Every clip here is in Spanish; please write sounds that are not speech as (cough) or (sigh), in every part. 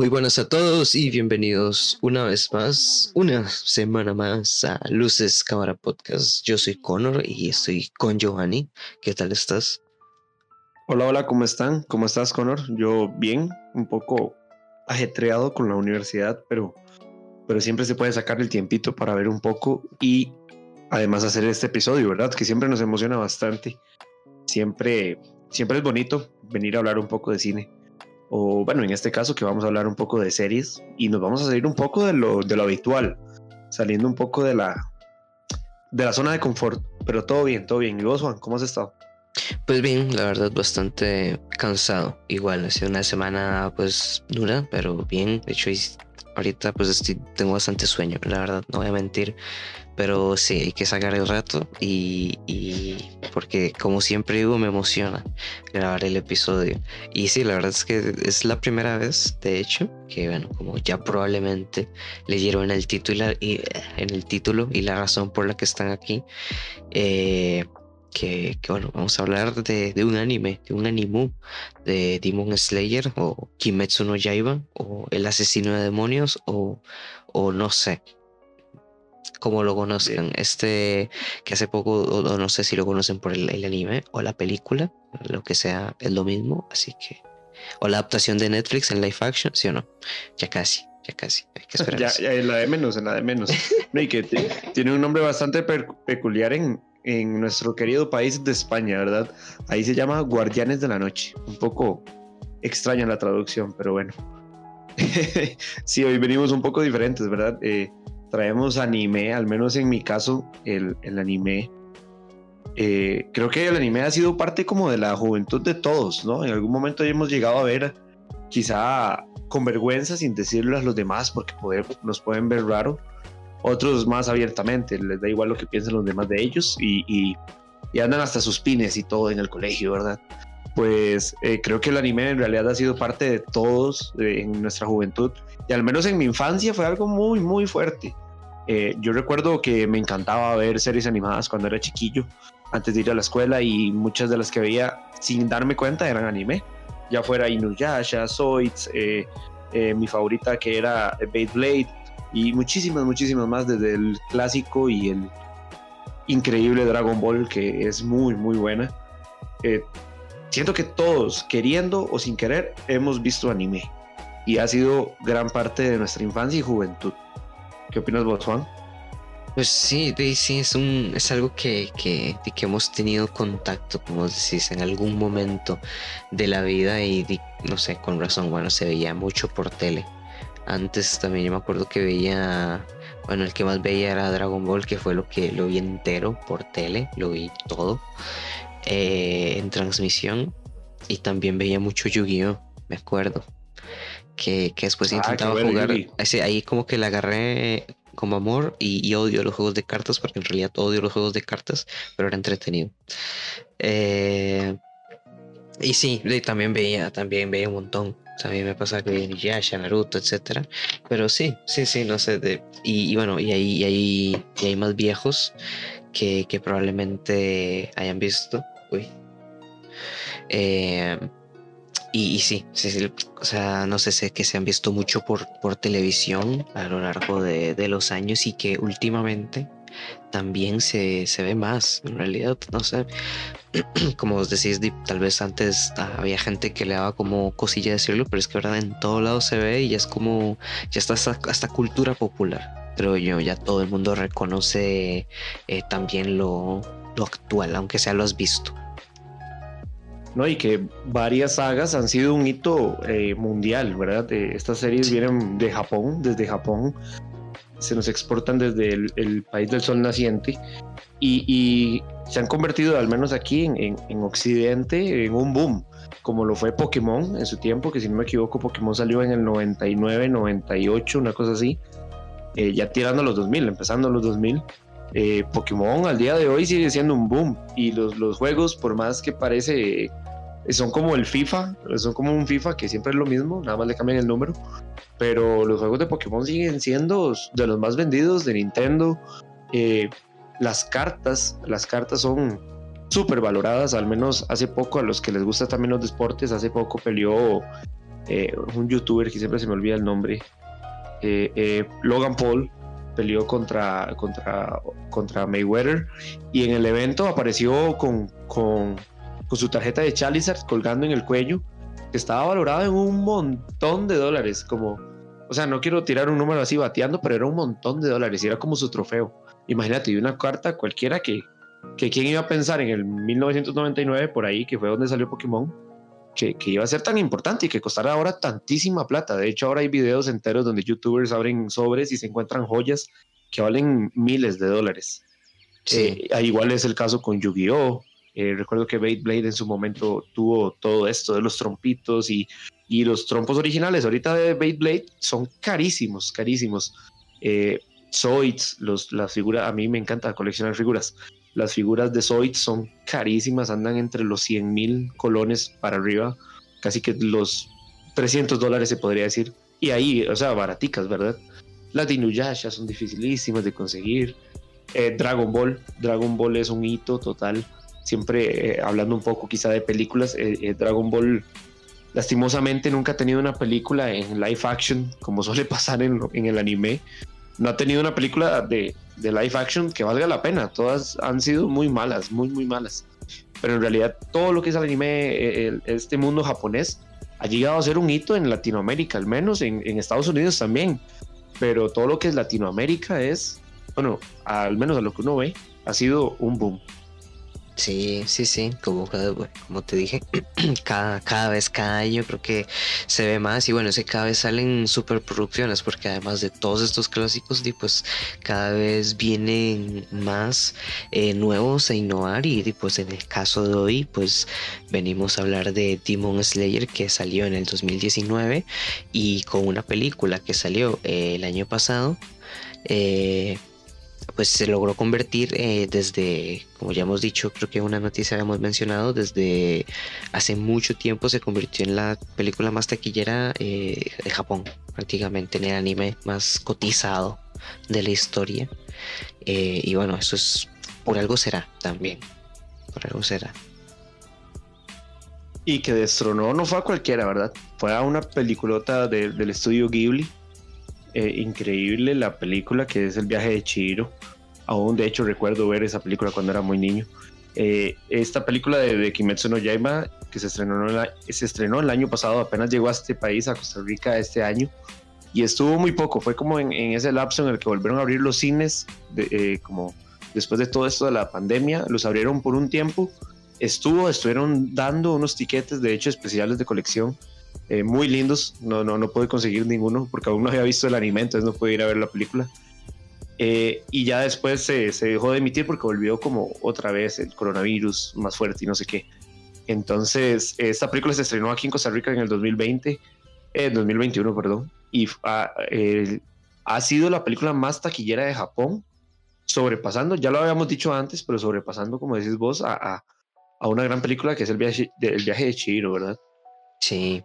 Muy buenas a todos y bienvenidos una vez más, una semana más a Luces Cámara Podcast. Yo soy Connor y estoy con Giovanni. ¿Qué tal estás? Hola, hola, ¿cómo están? ¿Cómo estás, Connor? Yo bien, un poco ajetreado con la universidad, pero, pero siempre se puede sacar el tiempito para ver un poco y además hacer este episodio, ¿verdad? Que siempre nos emociona bastante. Siempre, siempre es bonito venir a hablar un poco de cine o bueno, en este caso que vamos a hablar un poco de series y nos vamos a salir un poco de lo, de lo habitual, saliendo un poco de la, de la zona de confort, pero todo bien, todo bien. ¿Y vos, Juan, cómo has estado? Pues bien, la verdad bastante cansado. Igual, ha sido una semana pues dura, pero bien. De hecho, ahorita pues estoy, tengo bastante sueño, la verdad, no voy a mentir. Pero sí, hay que sacar el rato y, porque como siempre digo, me emociona grabar el episodio. Y sí, la verdad es que es la primera vez, de hecho, que bueno, como ya probablemente leyeron el título y, en el título y la razón por la que están aquí. Eh, que, bueno, vamos a hablar de, un anime, de un animu, de Demon Slayer o Kimetsu no Yaiba o El asesino de demonios o, o no sé, como lo conozcan. Este que hace poco, o, no sé si lo conocen por el, anime o la película, lo que sea, es lo mismo, así que. O la adaptación de Netflix en live action, ¿sí o no? Ya casi, ya casi. Hay que esperar. ya, ya, en la de menos, en la de menos. (laughs) y que tiene un nombre bastante peculiar en, en nuestro querido país de España, ¿verdad? Ahí se llama Guardianes de la Noche. Un poco extraña la traducción, pero bueno. (laughs) sí, hoy venimos un poco diferentes, ¿verdad? Eh, traemos anime, al menos en mi caso, el, el anime. Eh, creo que el anime ha sido parte como de la juventud de todos, ¿no? En algún momento hemos llegado a ver, quizá con vergüenza, sin decirlo a los demás, porque poder, nos pueden ver raro, otros más abiertamente, les da igual lo que piensen los demás de ellos y, y, andan hasta sus pines y todo en el colegio, ¿verdad? Pues eh, creo que el anime en realidad ha sido parte de todos en nuestra juventud y al menos en mi infancia fue algo muy, muy fuerte. Eh, yo recuerdo que me encantaba ver series animadas cuando era chiquillo, antes de ir a la escuela y muchas de las que veía sin darme cuenta eran anime, ya fuera Inuyasha, Zoids, eh, mi favorita que era Beyblade, y muchísimas, muchísimas más desde el clásico y el increíble Dragon Ball que es muy, muy buena. Eh, siento que todos, queriendo o sin querer, hemos visto anime y ha sido gran parte de nuestra infancia y juventud. ¿Qué opinas vos? Pues sí, sí, es, un, es algo que, que, que hemos tenido contacto, como decís, en algún momento de la vida y no sé, con razón, bueno, se veía mucho por tele. Antes también yo me acuerdo que veía, bueno, el que más veía era Dragon Ball, que fue lo que lo vi entero por tele, lo vi todo eh, en transmisión. Y también veía mucho Yu-Gi-Oh, me acuerdo. Que, después ah, intentaba jugar. ahí como que le agarré como amor y, odio los juegos de cartas, porque en realidad odio los juegos de cartas, pero era entretenido. Eh, y sí, también veía, también veía un montón. También me pasa que Yasha, Naruto, etcétera. Pero sí, sí, sí, no sé. De, y, bueno, y hay, y hay más viejos que, que probablemente hayan visto. Uy. Eh, y, sí, sí, sí, o sea, no sé, sé que se han visto mucho por, por televisión a lo largo de, de los años y que últimamente también se, se, ve más, en realidad, no sé, (clears throat) como os decís, tal vez antes había gente que le daba como cosilla decirlo, pero es que verdad en todo lado se ve y ya es como, ya está hasta, cultura popular, creo yo, ya todo el mundo reconoce eh, también lo, lo actual, aunque sea lo has visto. ¿No? Y que varias sagas han sido un hito eh, mundial, ¿verdad? estas series vienen de Japón, desde Japón, se nos exportan desde el, país del sol naciente y, se han convertido, al menos aquí en, en, Occidente, en un boom, como lo fue Pokémon en su tiempo, que si no me equivoco, Pokémon salió en el 99, 98, una cosa así, eh, ya tirando los 2000, empezando los 2000. Eh, Pokémon al día de hoy sigue siendo un boom. Y los, juegos, por más que parece, son como el FIFA, son como un FIFA que siempre es lo mismo, nada más le cambian el número, pero los juegos de Pokémon siguen siendo de los más vendidos de Nintendo. Eh, las cartas, las cartas son súper valoradas, al menos hace poco a los que les gusta también los deportes, hace poco peleó eh, un youtuber que siempre se me olvida el nombre, eh, Logan Paul, peleó contra, contra, contra Mayweather y en el evento apareció con, con, con su tarjeta de Charizard colgando en el cuello, que estaba valorado en un montón de dólares, como, o sea, no quiero tirar un número así bateando, pero era un montón de dólares y era como su trofeo. Imagínate, y una carta cualquiera que, que quién iba a pensar en el 1999, por ahí, que fue donde salió Pokémon, que, que, iba a ser tan importante y que costara ahora tantísima plata. De hecho, ahora hay videos enteros donde youtubers abren sobres y se encuentran joyas que valen miles de dólares. Sí. Eh, igual es el caso con Yu-Gi-Oh! Eh, recuerdo que Beyblade en su momento tuvo todo esto de los trompitos y, y los trompos originales. Ahorita de Beyblade son carísimos, carísimos. Eh, Zoids, los, las figuras, a mí me encanta coleccionar figuras. Las figuras de Zoids son carísimas, andan entre los 100 mil colones para arriba, casi que los 300 dólares se podría decir. Y ahí, o sea, baraticas, ¿verdad? Las de Inuyasha son dificilísimas de conseguir. Eh, Dragon Ball, Dragon Ball es un hito total. Siempre eh, hablando un poco quizá de películas, eh, Dragon Ball lastimosamente nunca ha tenido una película en live action como suele (laughs) pasar en el anime. No ha tenido una película de, de live action que valga la pena. Todas han sido muy malas, muy, muy malas. Pero en realidad todo lo que es el anime, este mundo japonés, ha llegado a ser un hito en Latinoamérica, al menos en, en Estados Unidos también. Pero todo lo que es Latinoamérica es, bueno, al menos a lo que uno ve, ha sido un boom. Sí, sí, sí, como, como te dije, (clears throat) cada, cada vez, cada año creo que se ve más y bueno, ese cada vez salen superproducciones porque además de todos estos clásicos, pues cada vez vienen más eh, nuevos a innovar y pues en el caso de hoy pues venimos a hablar de Demon Slayer que salió en el 2019 y con una película que salió eh, el año pasado. Eh, pues se logró convertir eh, desde, como ya hemos dicho, creo que una noticia habíamos mencionado, desde hace mucho tiempo se convirtió en la película más taquillera eh, de Japón, prácticamente en el anime más cotizado de la historia. Eh, y bueno, eso es, por algo será también, por algo será. Y que destronó no fue a cualquiera, ¿verdad? Fue a una peliculota del estudio Ghibli eh, increíble la película que es El viaje de Chihiro. Aún de hecho recuerdo ver esa película cuando era muy niño. Eh, esta película de, Kimetsu no Yaiba que se estrenó, se estrenó el año pasado, apenas llegó a este país, a Costa Rica este año y estuvo muy poco, fue como en, ese lapso en el que volvieron a abrir los cines, eh, como después de todo esto de la pandemia, los abrieron por un tiempo, estuvo, estuvieron dando unos tiquetes de hecho especiales de colección eh, muy lindos. No, no, no pude conseguir ninguno porque aún no había visto el anime, entonces no pude ir a ver la película. Eh, y ya después se, se, dejó de emitir porque volvió como otra vez el coronavirus más fuerte y no sé qué. Entonces, esta película se estrenó aquí en Costa Rica en el 2020, eh, 2021, perdón, y ha, ha sido la película más taquillera de Japón, sobrepasando, ya lo habíamos dicho antes, pero sobrepasando, como decís vos, a, a, a una gran película que es el viaje, el viaje de Chihiro, ¿verdad? Sí,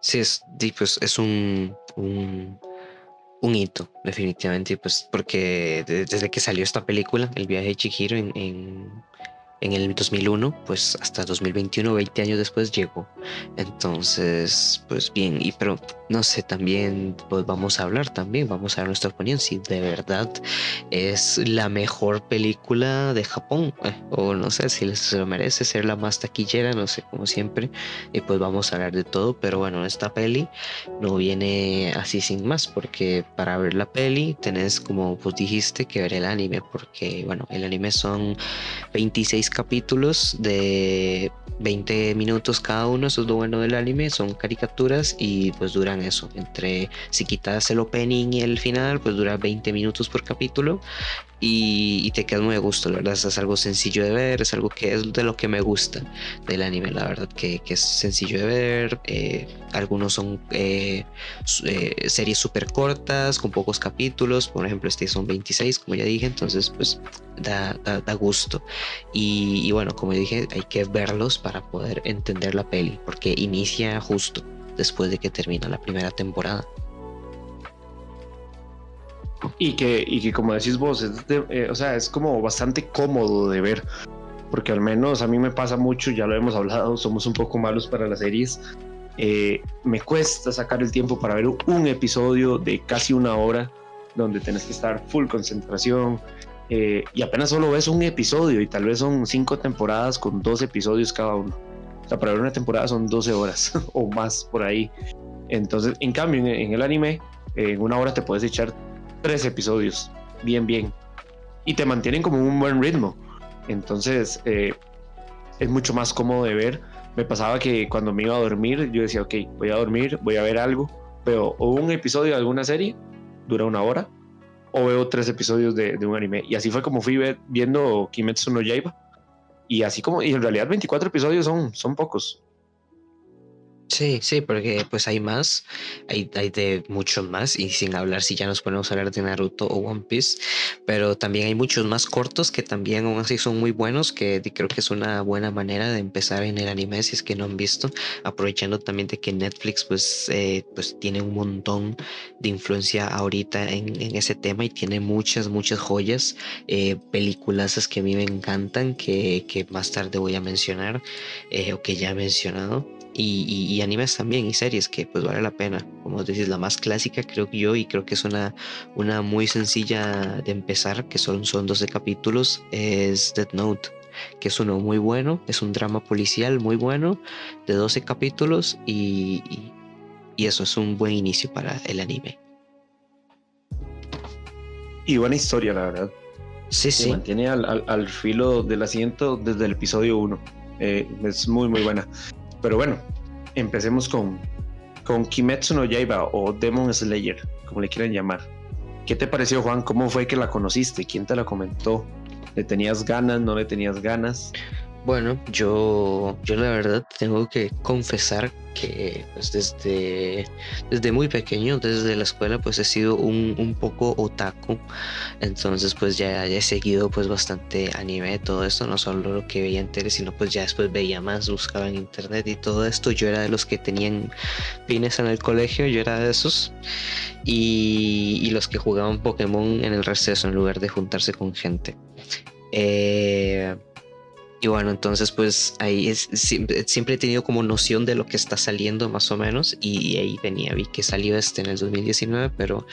Sí, es, pues, es un, un, hito, definitivamente, pues, porque desde que salió esta película, El viaje de Chihiro en, en, en el 2001, pues hasta 2021, 20 años después llegó. Entonces, pues bien, y pero no sé, también pues vamos a hablar también, vamos a ver nuestra opinión si de verdad es la mejor película de Japón eh, o no sé si se lo merece ser la más taquillera, no sé, como siempre, y pues vamos a hablar de todo, pero bueno, esta peli no viene así sin más porque para ver la peli tenés como pues dijiste que ver el anime porque bueno, el anime son 26 capítulos de 20 minutos cada uno, eso es lo bueno del anime, son caricaturas y pues duran eso, entre si quitas el opening y el final, pues dura 20 minutos por capítulo y, te quedas muy a gusto, la verdad, es algo sencillo de ver, es algo que es de lo que me gusta del anime, la verdad, que, es sencillo de ver, eh, algunos son eh, eh, series súper cortas, con pocos capítulos, por ejemplo, este son 26, como ya dije, entonces pues da, da, gusto. Y, y bueno, como dije, hay que verlos para poder entender la peli, porque inicia justo después de que termina la primera temporada. Y que, y que como decís vos, es eh, o sea, es como bastante cómodo de ver, porque al menos a mí me pasa mucho, ya lo hemos hablado, somos un poco malos para las series, Eh, me cuesta sacar el tiempo para ver un episodio de casi una hora donde tenés que estar full concentración eh, y apenas solo ves un episodio y tal vez son cinco temporadas con dos episodios cada uno. O sea, para ver una temporada son 12 horas (laughs) o más por ahí. Entonces, en cambio, en, el anime, en una hora te puedes echar tres episodios, bien, bien. Y te mantienen como un buen ritmo. Entonces, eh, es mucho más cómodo de ver. Me pasaba que cuando me iba a dormir, yo decía, ok, voy a dormir, voy a ver algo, pero o un episodio de alguna serie dura una hora, o veo tres episodios de, un anime. Y así fue como fui viendo Kimetsu no Yaiba. Y así como, y en realidad 24 episodios son, son pocos. Sí, sí, porque pues hay más, hay, hay de muchos más, y sin hablar si ya nos ponemos a hablar de Naruto o One Piece, pero también hay muchos más cortos que también aún así son muy buenos, que creo que es una buena manera de empezar en el anime si es que no han visto, aprovechando también de que Netflix pues, eh, pues tiene un montón de influencia ahorita en, en ese tema y tiene muchas, muchas joyas, eh, películas que a mí me encantan, que, que más tarde voy a mencionar, eh, o que ya he mencionado y, animes también y series que pues vale la pena. Como decís, la más clásica creo que yo y creo que es una, una muy sencilla de empezar, que son, son 12 capítulos, es Dead Note que es uno muy bueno, es un drama policial muy bueno, de 12 capítulos y, y, eso es un buen inicio para el anime. Y buena historia, la verdad. Sí, Se sí. mantiene al, al, filo del asiento desde el episodio 1. Eh, es muy, muy buena. Pero bueno, empecemos con, con Kimetsu no Yaiba o Demon Slayer, como le quieran llamar. ¿Qué te pareció, Juan? ¿Cómo fue que la conociste? ¿Quién te la comentó? ¿Le tenías ganas? ¿No le tenías ganas? Bueno, yo, yo la verdad tengo que confesar que pues desde, desde muy pequeño, desde la escuela, pues he sido un, un poco otaku. Entonces pues ya, he seguido pues bastante anime, todo esto, no solo lo que veía en tele, sino pues ya después veía más, buscaba en internet y todo esto. Yo era de los que tenían pines en el colegio, yo era de esos. Y, y los que jugaban Pokémon en el receso en lugar de juntarse con gente. Eh, y bueno, entonces pues ahí es, siempre, he tenido como noción de lo que está saliendo más o menos y ahí venía, vi que salió este en el 2019, pero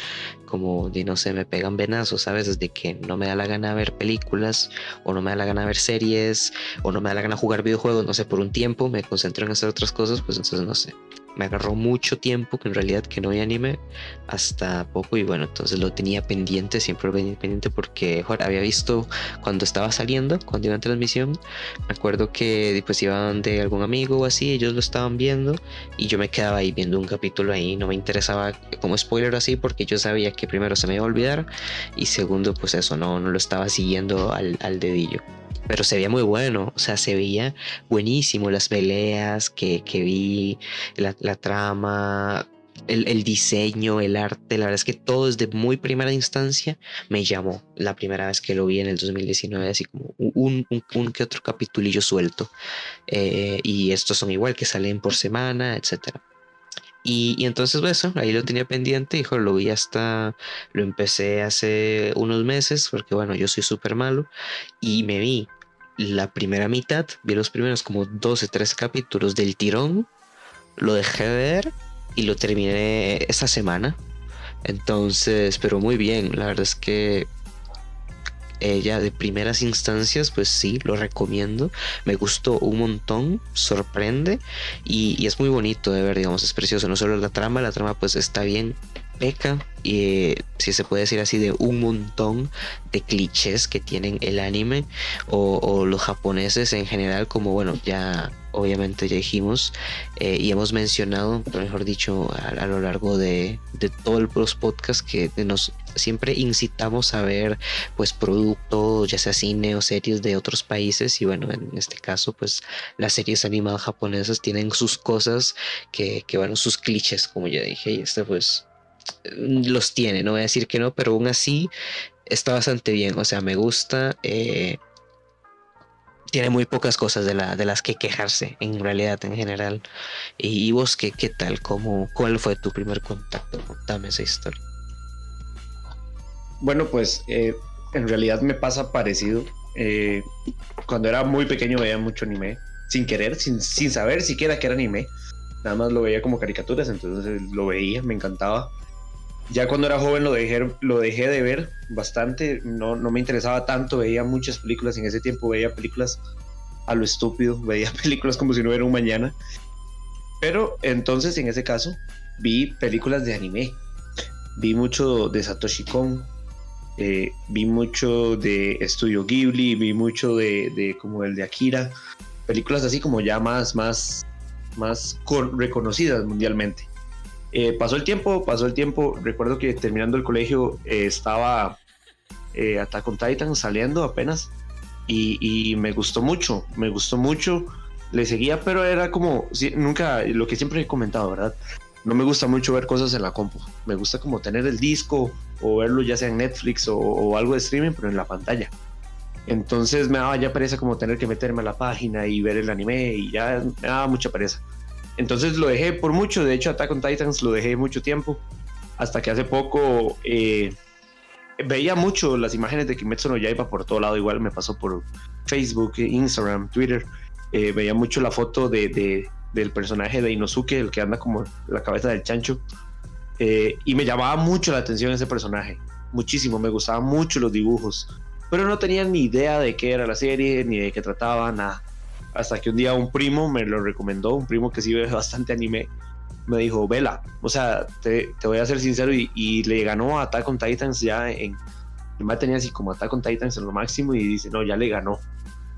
como de no sé, me pegan venazos, ¿sabes? Desde que no me da la gana ver películas o no me da la gana ver series o no me da la gana jugar videojuegos, no sé, por un tiempo me concentro en hacer otras cosas, pues entonces no sé, me agarró mucho tiempo que en realidad que no hay anime hasta poco y bueno, entonces lo tenía pendiente, siempre lo tenía pendiente porque había visto cuando estaba saliendo, cuando iba en transmisión, me acuerdo que pues iban de algún amigo o así, ellos lo estaban viendo y yo me quedaba ahí viendo un capítulo ahí, no me interesaba como spoiler así porque yo sabía que primero se me iba a olvidar y segundo pues eso, no, no lo estaba siguiendo al, al dedillo pero se veía muy bueno, o sea, se veía buenísimo las peleas que, que vi, la, la trama, el, el, diseño, el arte, la verdad es que todo desde muy primera instancia me llamó la primera vez que lo vi en el 2019, así como un, un, un que otro capitulillo suelto. Eh, y estos son igual que salen por semana, etcétera. Y, y, entonces, pues, eso, ahí lo tenía pendiente, hijo, lo vi hasta, lo empecé hace unos meses, porque bueno, yo soy súper malo, y me vi la primera mitad, vi los primeros como 12, 13 capítulos del tirón, lo dejé de ver y lo terminé esta semana. Entonces, pero muy bien, la verdad es que ella de primeras instancias, pues sí, lo recomiendo. Me gustó un montón, sorprende y, y, es muy bonito de ver, digamos, es precioso. No solo la trama, la trama pues está bien peca, y si se puede decir así, de un montón de clichés que tienen el anime o, o los japoneses en general, como bueno, ya obviamente ya dijimos eh, y hemos mencionado, mejor dicho, a, a lo largo de, de todos los podcasts que nos siempre incitamos a ver pues productos, ya sea cine o series de otros países y bueno, en este caso pues las series animadas japonesas tienen sus cosas que, que bueno, sus clichés como ya dije y este pues los tiene, no voy a decir que no, pero aún así está bastante bien, o sea, me gusta. Eh, tiene muy pocas cosas de, de las que quejarse en realidad en general. ¿Y, vos qué, qué tal? ¿Cómo, ¿Cuál fue tu primer contacto? Contame esa historia. Bueno, pues eh, en realidad me pasa parecido. Eh, cuando era muy pequeño veía mucho anime, sin querer, sin, sin saber siquiera que era anime. nada más lo veía como caricaturas, entonces lo veía, me encantaba. Ya cuando era joven lo dejé, lo dejé de ver bastante, no, no me interesaba tanto, veía muchas películas, en ese tiempo veía películas a lo estúpido, (laughs) veía películas como si no hubiera un mañana. Pero entonces en ese caso vi películas de anime, vi mucho de Satoshi Kon, eh, vi mucho de Studio Ghibli, vi mucho de, de, como el de Akira, películas así como ya más, más, más reconocidas mundialmente. Eh, pasó el tiempo, pasó el tiempo. Recuerdo que terminando el colegio eh, estaba Attack on Titan saliendo apenas y, me gustó mucho, me gustó mucho. Le seguía, pero era como, nunca, lo que siempre he comentado, ¿verdad? no me gusta mucho ver cosas en la compu. Me gusta como tener el disco o verlo ya sea en Netflix o, algo de streaming, pero en la pantalla. Entonces me daba ya pereza como tener que meterme a la página y ver el anime y ya me daba mucha pereza. Entonces lo dejé por mucho. De hecho, Attack on Titans lo dejé mucho tiempo. Hasta que hace poco eh, veía mucho las imágenes de Kimetsu no Yaiba por todo lado. Igual me pasó por Facebook, Instagram, Twitter. Eh, veía mucho la foto de, del personaje de Inosuke, el que anda como la cabeza del chancho. Eh, y me llamaba mucho la atención ese personaje, muchísimo, me gustaban mucho los dibujos, pero no tenía ni idea de qué era la serie, ni de qué trataba, nada. Hasta que un día un primo me lo recomendó, un primo que sí ve bastante anime, me dijo, vela, o sea, te, te voy a ser sincero, y, le ganó a Attack on Titans ya en, me tenía así como Attack on Titans en lo máximo y dice, no, ya le ganó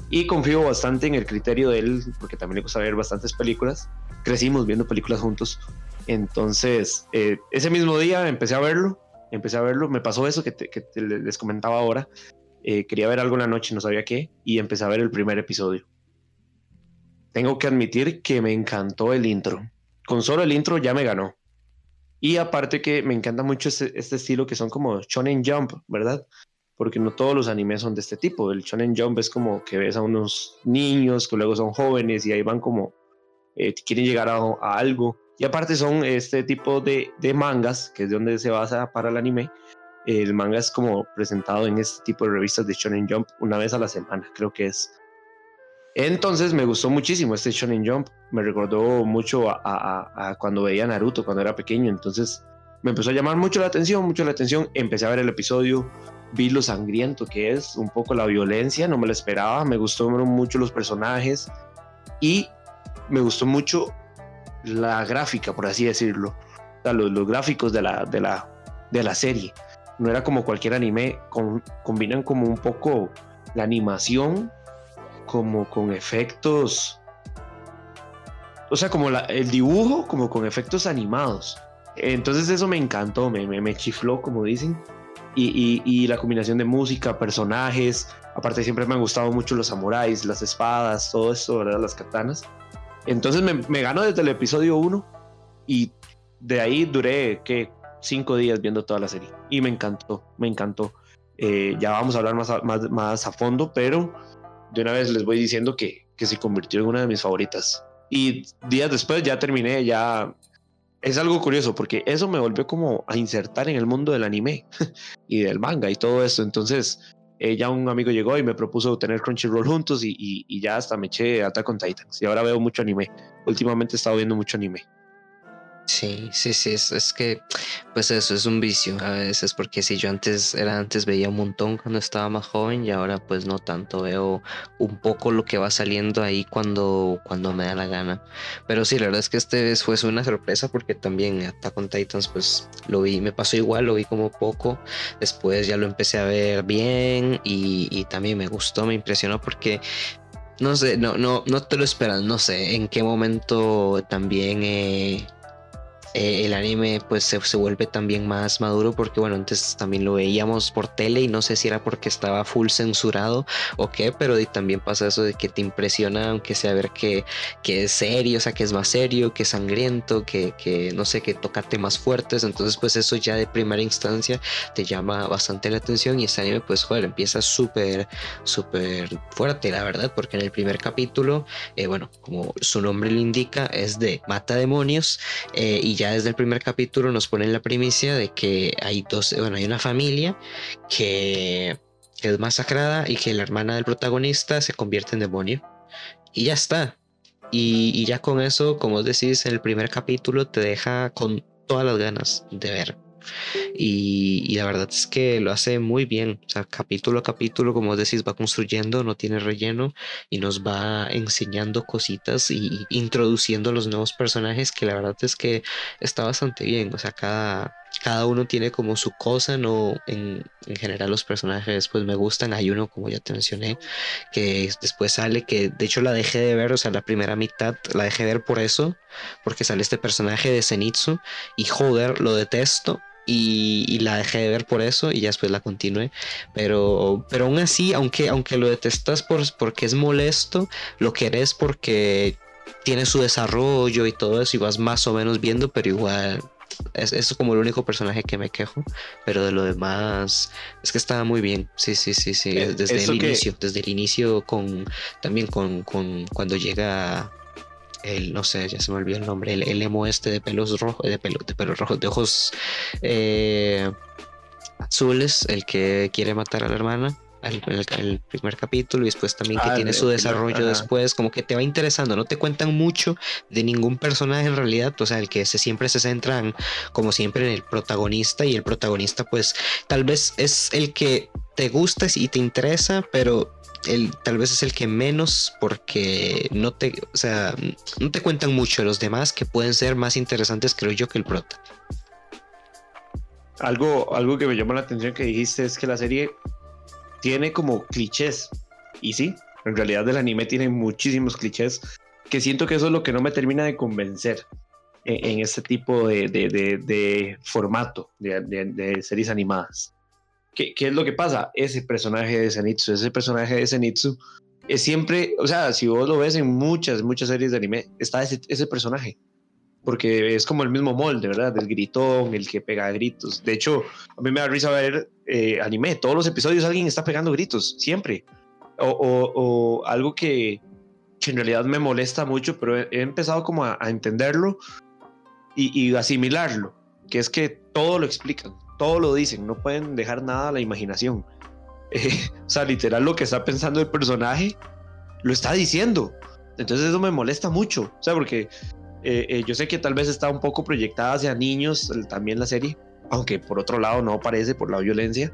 y confío bastante en el criterio de él, porque también le gusta ver bastantes películas. Crecimos viendo películas juntos. Entonces, eh, ese mismo día empecé a verlo, empecé a verlo, me pasó eso que, les comentaba ahora. Eh, quería ver algo en la noche, no sabía qué, y empecé a ver el primer episodio. Tengo que admitir que me encantó el intro. Con solo el intro ya me ganó. Y aparte que me encanta mucho este, estilo que son como Shonen Jump, ¿verdad? porque no todos los animes son de este tipo. El Shonen Jump es como que ves a unos niños que luego son jóvenes y ahí van como eh, quieren llegar a, algo. Y aparte son este tipo de, de, mangas, que es de donde se basa para el anime. El manga es como presentado en este tipo de revistas de Shonen Jump una vez a la semana, creo que es. Entonces me gustó muchísimo este Shonen Jump. Me recordó mucho a, a, a, cuando veía Naruto cuando era pequeño. Entonces me empezó a llamar mucho la atención, mucho la atención. Empecé a ver el episodio vi lo sangriento que es, un poco la violencia, no me lo esperaba, me gustó mucho los personajes y me gustó mucho la gráfica, por así decirlo, los, gráficos de la, de, la, de la serie. No era como cualquier anime, combinan como un poco la animación como con efectos, o sea, como el dibujo como con efectos animados. Entonces eso me encantó, me, me, me chifló, como dicen y, la combinación de música, personajes. Aparte, siempre me han gustado mucho los samuráis, las espadas, todo eso, ¿verdad? Las katanas. Entonces me, me ganó desde el episodio 1 y de ahí duré, ¿qué? Cinco días viendo toda la serie. Y me encantó, me encantó. Eh, ya vamos a hablar más a, más, más a fondo, pero de una vez les voy diciendo que, que se convirtió en una de mis favoritas. Y días después ya terminé, ya es algo curioso porque eso me volvió como a insertar en el mundo del anime (laughs) y del manga y todo eso. Entonces, eh, ya un amigo llegó y me propuso tener Crunchyroll juntos y, y, ya hasta me eché Attack on Titans. Y ahora veo mucho anime. Últimamente he estado viendo mucho anime. Sí, sí, sí, es, es, que pues eso es un vicio a veces, porque si yo antes era antes veía un montón cuando estaba más joven y ahora pues no tanto, veo un poco lo que va saliendo ahí cuando, cuando me da la gana. Pero sí, la verdad es que este fue una sorpresa porque también Attack on Titans pues lo vi, me pasó igual, lo vi como poco, después ya lo empecé a ver bien y, y también me gustó, me impresionó porque no sé, no, no, no te lo esperas, no sé en qué momento también... Eh, eh, el anime pues se, se, vuelve también más maduro porque bueno antes también lo veíamos por tele y no sé si era porque estaba full censurado o qué pero también pasa eso de que te impresiona aunque sea ver que, que es serio o sea que es más serio que es sangriento que, que no sé que toca temas fuertes. Entonces pues eso ya de primera instancia te llama bastante la atención y este anime pues joder empieza súper súper fuerte la verdad porque en el primer capítulo eh, bueno como su nombre lo indica es de mata demonios eh, y ya desde el primer capítulo nos ponen la primicia de que hay dos, bueno, hay una familia que, es masacrada y que la hermana del protagonista se convierte en demonio. Y ya está. y, ya con eso, como decís, en el primer capítulo te deja con todas las ganas de ver. Y, la verdad es que lo hace muy bien. O sea, capítulo a capítulo, como decís, va construyendo, no tiene relleno y nos va enseñando cositas y introduciendo los nuevos personajes que la verdad es que está bastante bien. O sea, cada, cada uno tiene como su cosa, ¿no? En, en, general los personajes pues me gustan. Hay uno, como ya te mencioné, que después sale, que de hecho la dejé de ver, o sea, la primera mitad la dejé de ver por eso, porque sale este personaje de Zenitsu y joder, lo detesto. Y, la dejé de ver por eso y ya después la continué. Pero, pero aún así, aunque, aunque lo detestas por, porque es molesto, lo querés porque tiene su desarrollo y todo eso y vas más o menos viendo, pero igual es, es, como el único personaje que me quejo, pero de lo demás es que estaba muy bien. Sí, sí, sí, sí. Eh, desde el inicio, desde el inicio con también con, con cuando llega el, no sé, ya se me olvidó el nombre, el, emo este de pelos rojos, de pelo, de pelos rojos, de ojos eh, azules, el que quiere matar a la hermana el, el, primer capítulo y después también que ah, tiene su desarrollo después, como que te va interesando, no te cuentan mucho de ningún personaje en realidad, o sea, el que se, siempre se centran como siempre en el protagonista y el protagonista pues tal vez es el que te gusta y te interesa, pero el, tal vez es el que menos porque no te, o sea, no te cuentan mucho los demás que pueden ser más interesantes creo yo que el prota. Algo, algo que me llamó la atención que dijiste es que la serie tiene como clichés. Y sí, en realidad el anime tiene muchísimos clichés que siento que eso es lo que no me termina de convencer en, este tipo de, de, formato de, series animadas. ¿Qué, ¿Qué, es lo que pasa? Ese personaje de Zenitsu, ese personaje de Zenitsu es siempre, o sea, si vos lo ves en muchas, muchas series de anime, está ese, ese personaje porque es como el mismo molde, ¿verdad? Del gritón, el que pega gritos. De hecho, a mí me da risa ver eh, anime. Todos los episodios alguien está pegando gritos, siempre. O, algo que, en realidad me molesta mucho, pero he, empezado como a, entenderlo y, asimilarlo, que es que todo lo explican, todo lo dicen, no pueden dejar nada a la imaginación. (laughs) o sea, literal lo que está pensando el personaje lo está diciendo. Entonces eso me molesta mucho, o sea, porque eh, eh, yo sé que tal vez está un poco proyectada hacia niños también la serie, aunque por otro lado no parece por la violencia.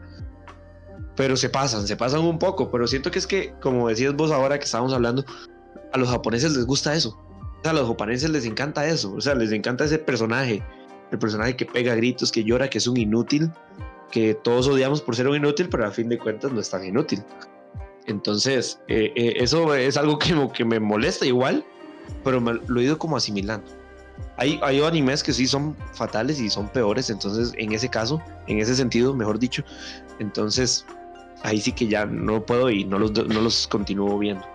Pero se pasan, se pasan un poco. Pero siento que es que, como decías vos ahora que estábamos hablando, a los japoneses les gusta eso. O sea, a los japoneses les encanta eso. O sea, les encanta ese personaje. El personaje que pega gritos, que llora, que es un inútil. Que todos odiamos por ser un inútil, pero a fin de cuentas no es tan inútil. Entonces, eh, eso es algo que, me molesta igual pero lo he ido como asimilando. Hay, hay animes que sí son fatales y son peores, entonces en ese caso, en ese sentido, mejor dicho, entonces ahí sí que ya no puedo y no los, no los continúo viendo.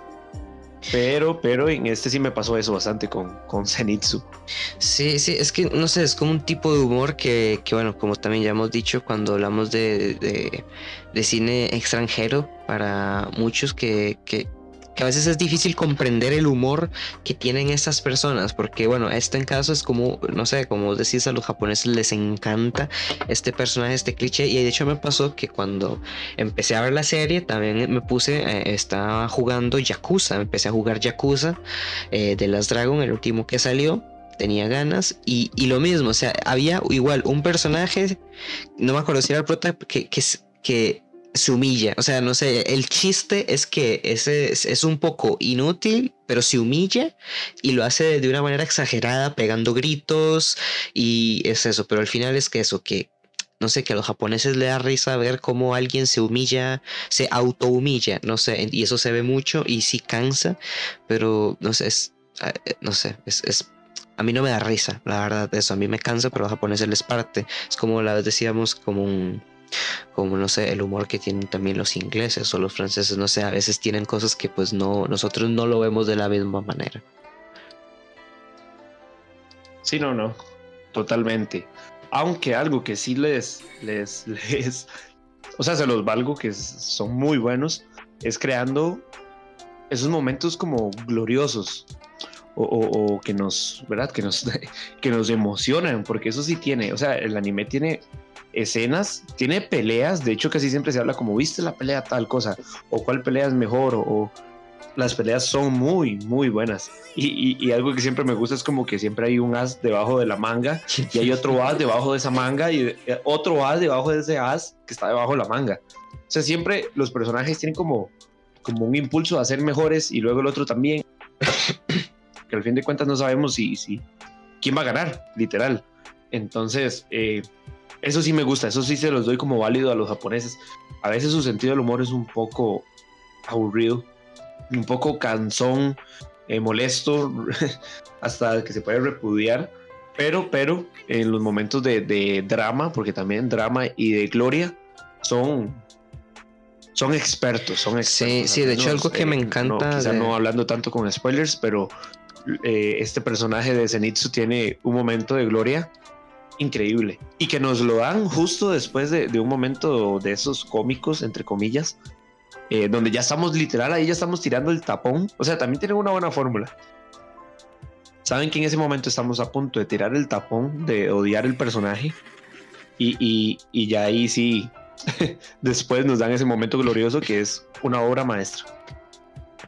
Pero, pero en este sí me pasó eso bastante con, con Zenitsu. Sí, sí, es que no sé, es como un tipo de humor que, que bueno, como también ya hemos dicho cuando hablamos de, de, cine extranjero, para muchos que, a veces es difícil comprender el humor que tienen estas personas, porque bueno, esto en caso es como, no sé, como decís, a los japoneses les encanta este personaje, este cliché, y de hecho me pasó que cuando empecé a ver la serie, también me puse, eh, estaba jugando Yakuza, empecé a jugar Yakuza eh, de las Dragon, el último que salió, tenía ganas y, lo mismo, o sea, había igual un personaje, no me acuerdo si era el prota, que, que, que se humilla. O sea, no sé, el chiste es que ese es, un poco inútil, pero se humilla y lo hace de una manera exagerada, pegando gritos y es eso. Pero al final es que eso, que no sé, que a los japoneses le da risa ver cómo alguien se humilla, se autohumilla, no sé, y eso se ve mucho y sí cansa, pero no sé, es, eh, no sé, es, es a mí no me da risa, la verdad, eso a mí me cansa, pero a los japoneses les parte. Es como la vez decíamos, como un, como no sé, el humor que tienen también los ingleses o los franceses, no sé, a veces tienen cosas que pues no, nosotros no lo vemos de la misma manera. Sí, no, no, totalmente. Aunque algo que sí les, les, (laughs) les, o sea, se los valgo que son muy buenos, es creando esos momentos como gloriosos. O, o, que nos, ¿verdad? Que nos, (laughs) que nos emocionan, porque eso sí tiene, o sea, el anime tiene escenas, tiene peleas, de hecho casi siempre se habla como viste la pelea tal cosa, o cuál pelea es mejor, o, las peleas son muy, muy buenas. Y, algo que siempre me gusta es como que siempre hay un as debajo de la manga y hay otro as debajo de esa manga y eh, otro as debajo de ese as que está debajo de la manga. O sea, siempre los personajes tienen como, como un impulso a ser mejores y luego el otro también. (coughs) que al fin de cuentas no sabemos si, si quién va a ganar, literal. Entonces, eh, eso sí me gusta, eso sí se los doy como válido a los japoneses. A veces su sentido del humor es un poco aburrido, un poco cansón, eh, molesto, (laughs) hasta que se puede repudiar. Pero, pero, en los momentos de, drama, porque también drama y de gloria, son, son expertos, son Sí, sí, de hecho algo que me eh, encanta... No, quizá no hablando tanto con spoilers, pero eh, este personaje de Zenitsu tiene un momento de gloria increíble y que nos lo dan justo después de, un momento de esos cómicos, entre comillas, eh, donde ya estamos literal ahí, ya estamos tirando el tapón. O sea, también tienen una buena fórmula. Saben que en ese momento estamos a punto de tirar el tapón, de odiar el personaje y, y ya ahí sí, (laughs) después nos dan ese momento glorioso que es una obra maestra.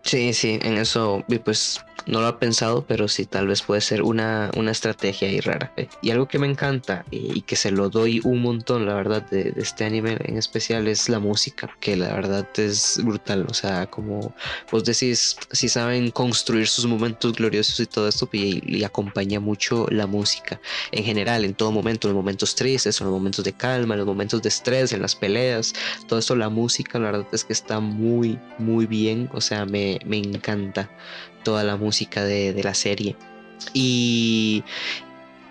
Sí, sí, en eso, pues no lo ha pensado, pero sí, tal vez puede ser una, una estrategia ahí rara. ¿eh? Y algo que me encanta y, que se lo doy un montón, la verdad, de, este anime en especial es la música, que la verdad es brutal. O sea, como vos decís, si saben construir sus momentos gloriosos y todo esto, y, acompaña mucho la música en general, en todo momento, en los momentos tristes, en los momentos de calma, en los momentos de estrés, en las peleas, todo esto, la música, la verdad es que está muy, muy bien. O sea, me, me encanta toda la música de, la serie. Y,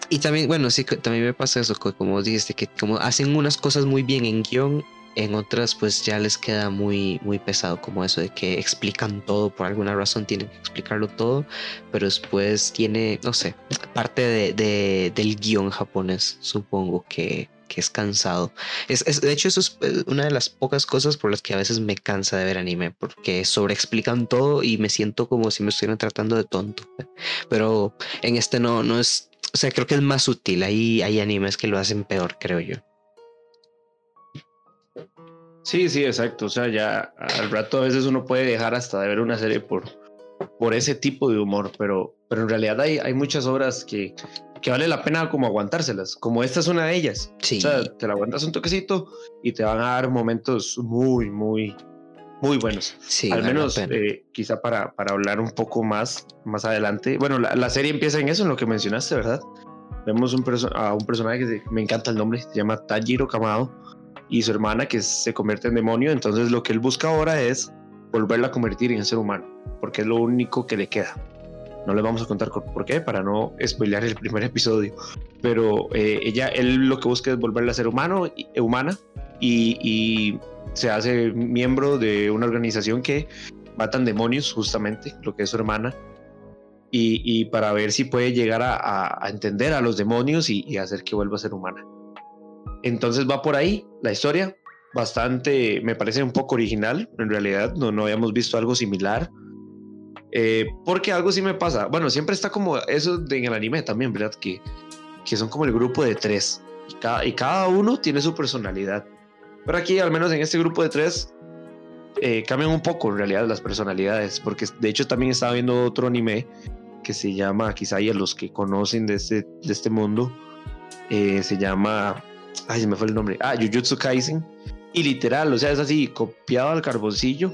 y también, bueno, sí, también me pasa eso, como dijiste, que como hacen unas cosas muy bien en guion, en otras pues ya les queda muy, muy pesado, como eso de que explican todo, por alguna razón tienen que explicarlo todo, pero después tiene, no sé, parte de, del guion japonés, supongo que, que es cansado. Es, de hecho, eso es eh, una de las pocas cosas por las que a veces me cansa de ver anime, porque sobreexplican todo y me siento como si me estuvieran tratando de tonto. Pero en este no, no es, o sea, creo que es más útil. Ahí hay animes que lo hacen peor, creo yo. Sí, sí, exacto. O sea, ya al rato a veces uno puede dejar hasta de ver una serie por, por ese tipo de humor, pero, pero en realidad hay, hay muchas obras que, que vale la pena como aguantárselas, como esta es una de ellas. Sí. O sea, te la aguantas un toquecito y te van a dar momentos muy, muy, muy buenos. Sí, Al menos eh, quizá para, para hablar un poco más, más adelante. Bueno, la, serie empieza en eso, en lo que mencionaste, ¿verdad? Vemos un a un personaje que me encanta el nombre, se llama Tajiro Kamado y su hermana que se convierte en demonio. Entonces lo que él busca ahora es volverla a convertir en ser humano, porque es lo único que le queda. No le vamos a contar por qué, para no spoilear el primer (laughs) episodio. Pero eh, ella, él lo que busca es volverla a ser humano, eh, humana y, se hace miembro de una organización que matan demonios, justamente, lo que es su hermana. Y, para ver si puede llegar a, entender a los demonios y, hacer que vuelva a ser humana. Entonces va por ahí la historia, bastante, me parece un poco original, en realidad no, no habíamos visto algo similar. Eh, porque algo sí me pasa. Bueno, siempre está como eso en el anime también, ¿verdad? Que, que son como el grupo de tres. Y cada, y cada uno tiene su personalidad. Pero aquí, al menos en este grupo de tres, eh, cambian un poco en realidad las personalidades. Porque de hecho también estaba viendo otro anime que se llama, quizá a los que conocen de este, de este mundo, eh, se llama, ay, se me fue el nombre, ah, Jujutsu Kaisen. Y literal, o sea, es así, copiado al carboncillo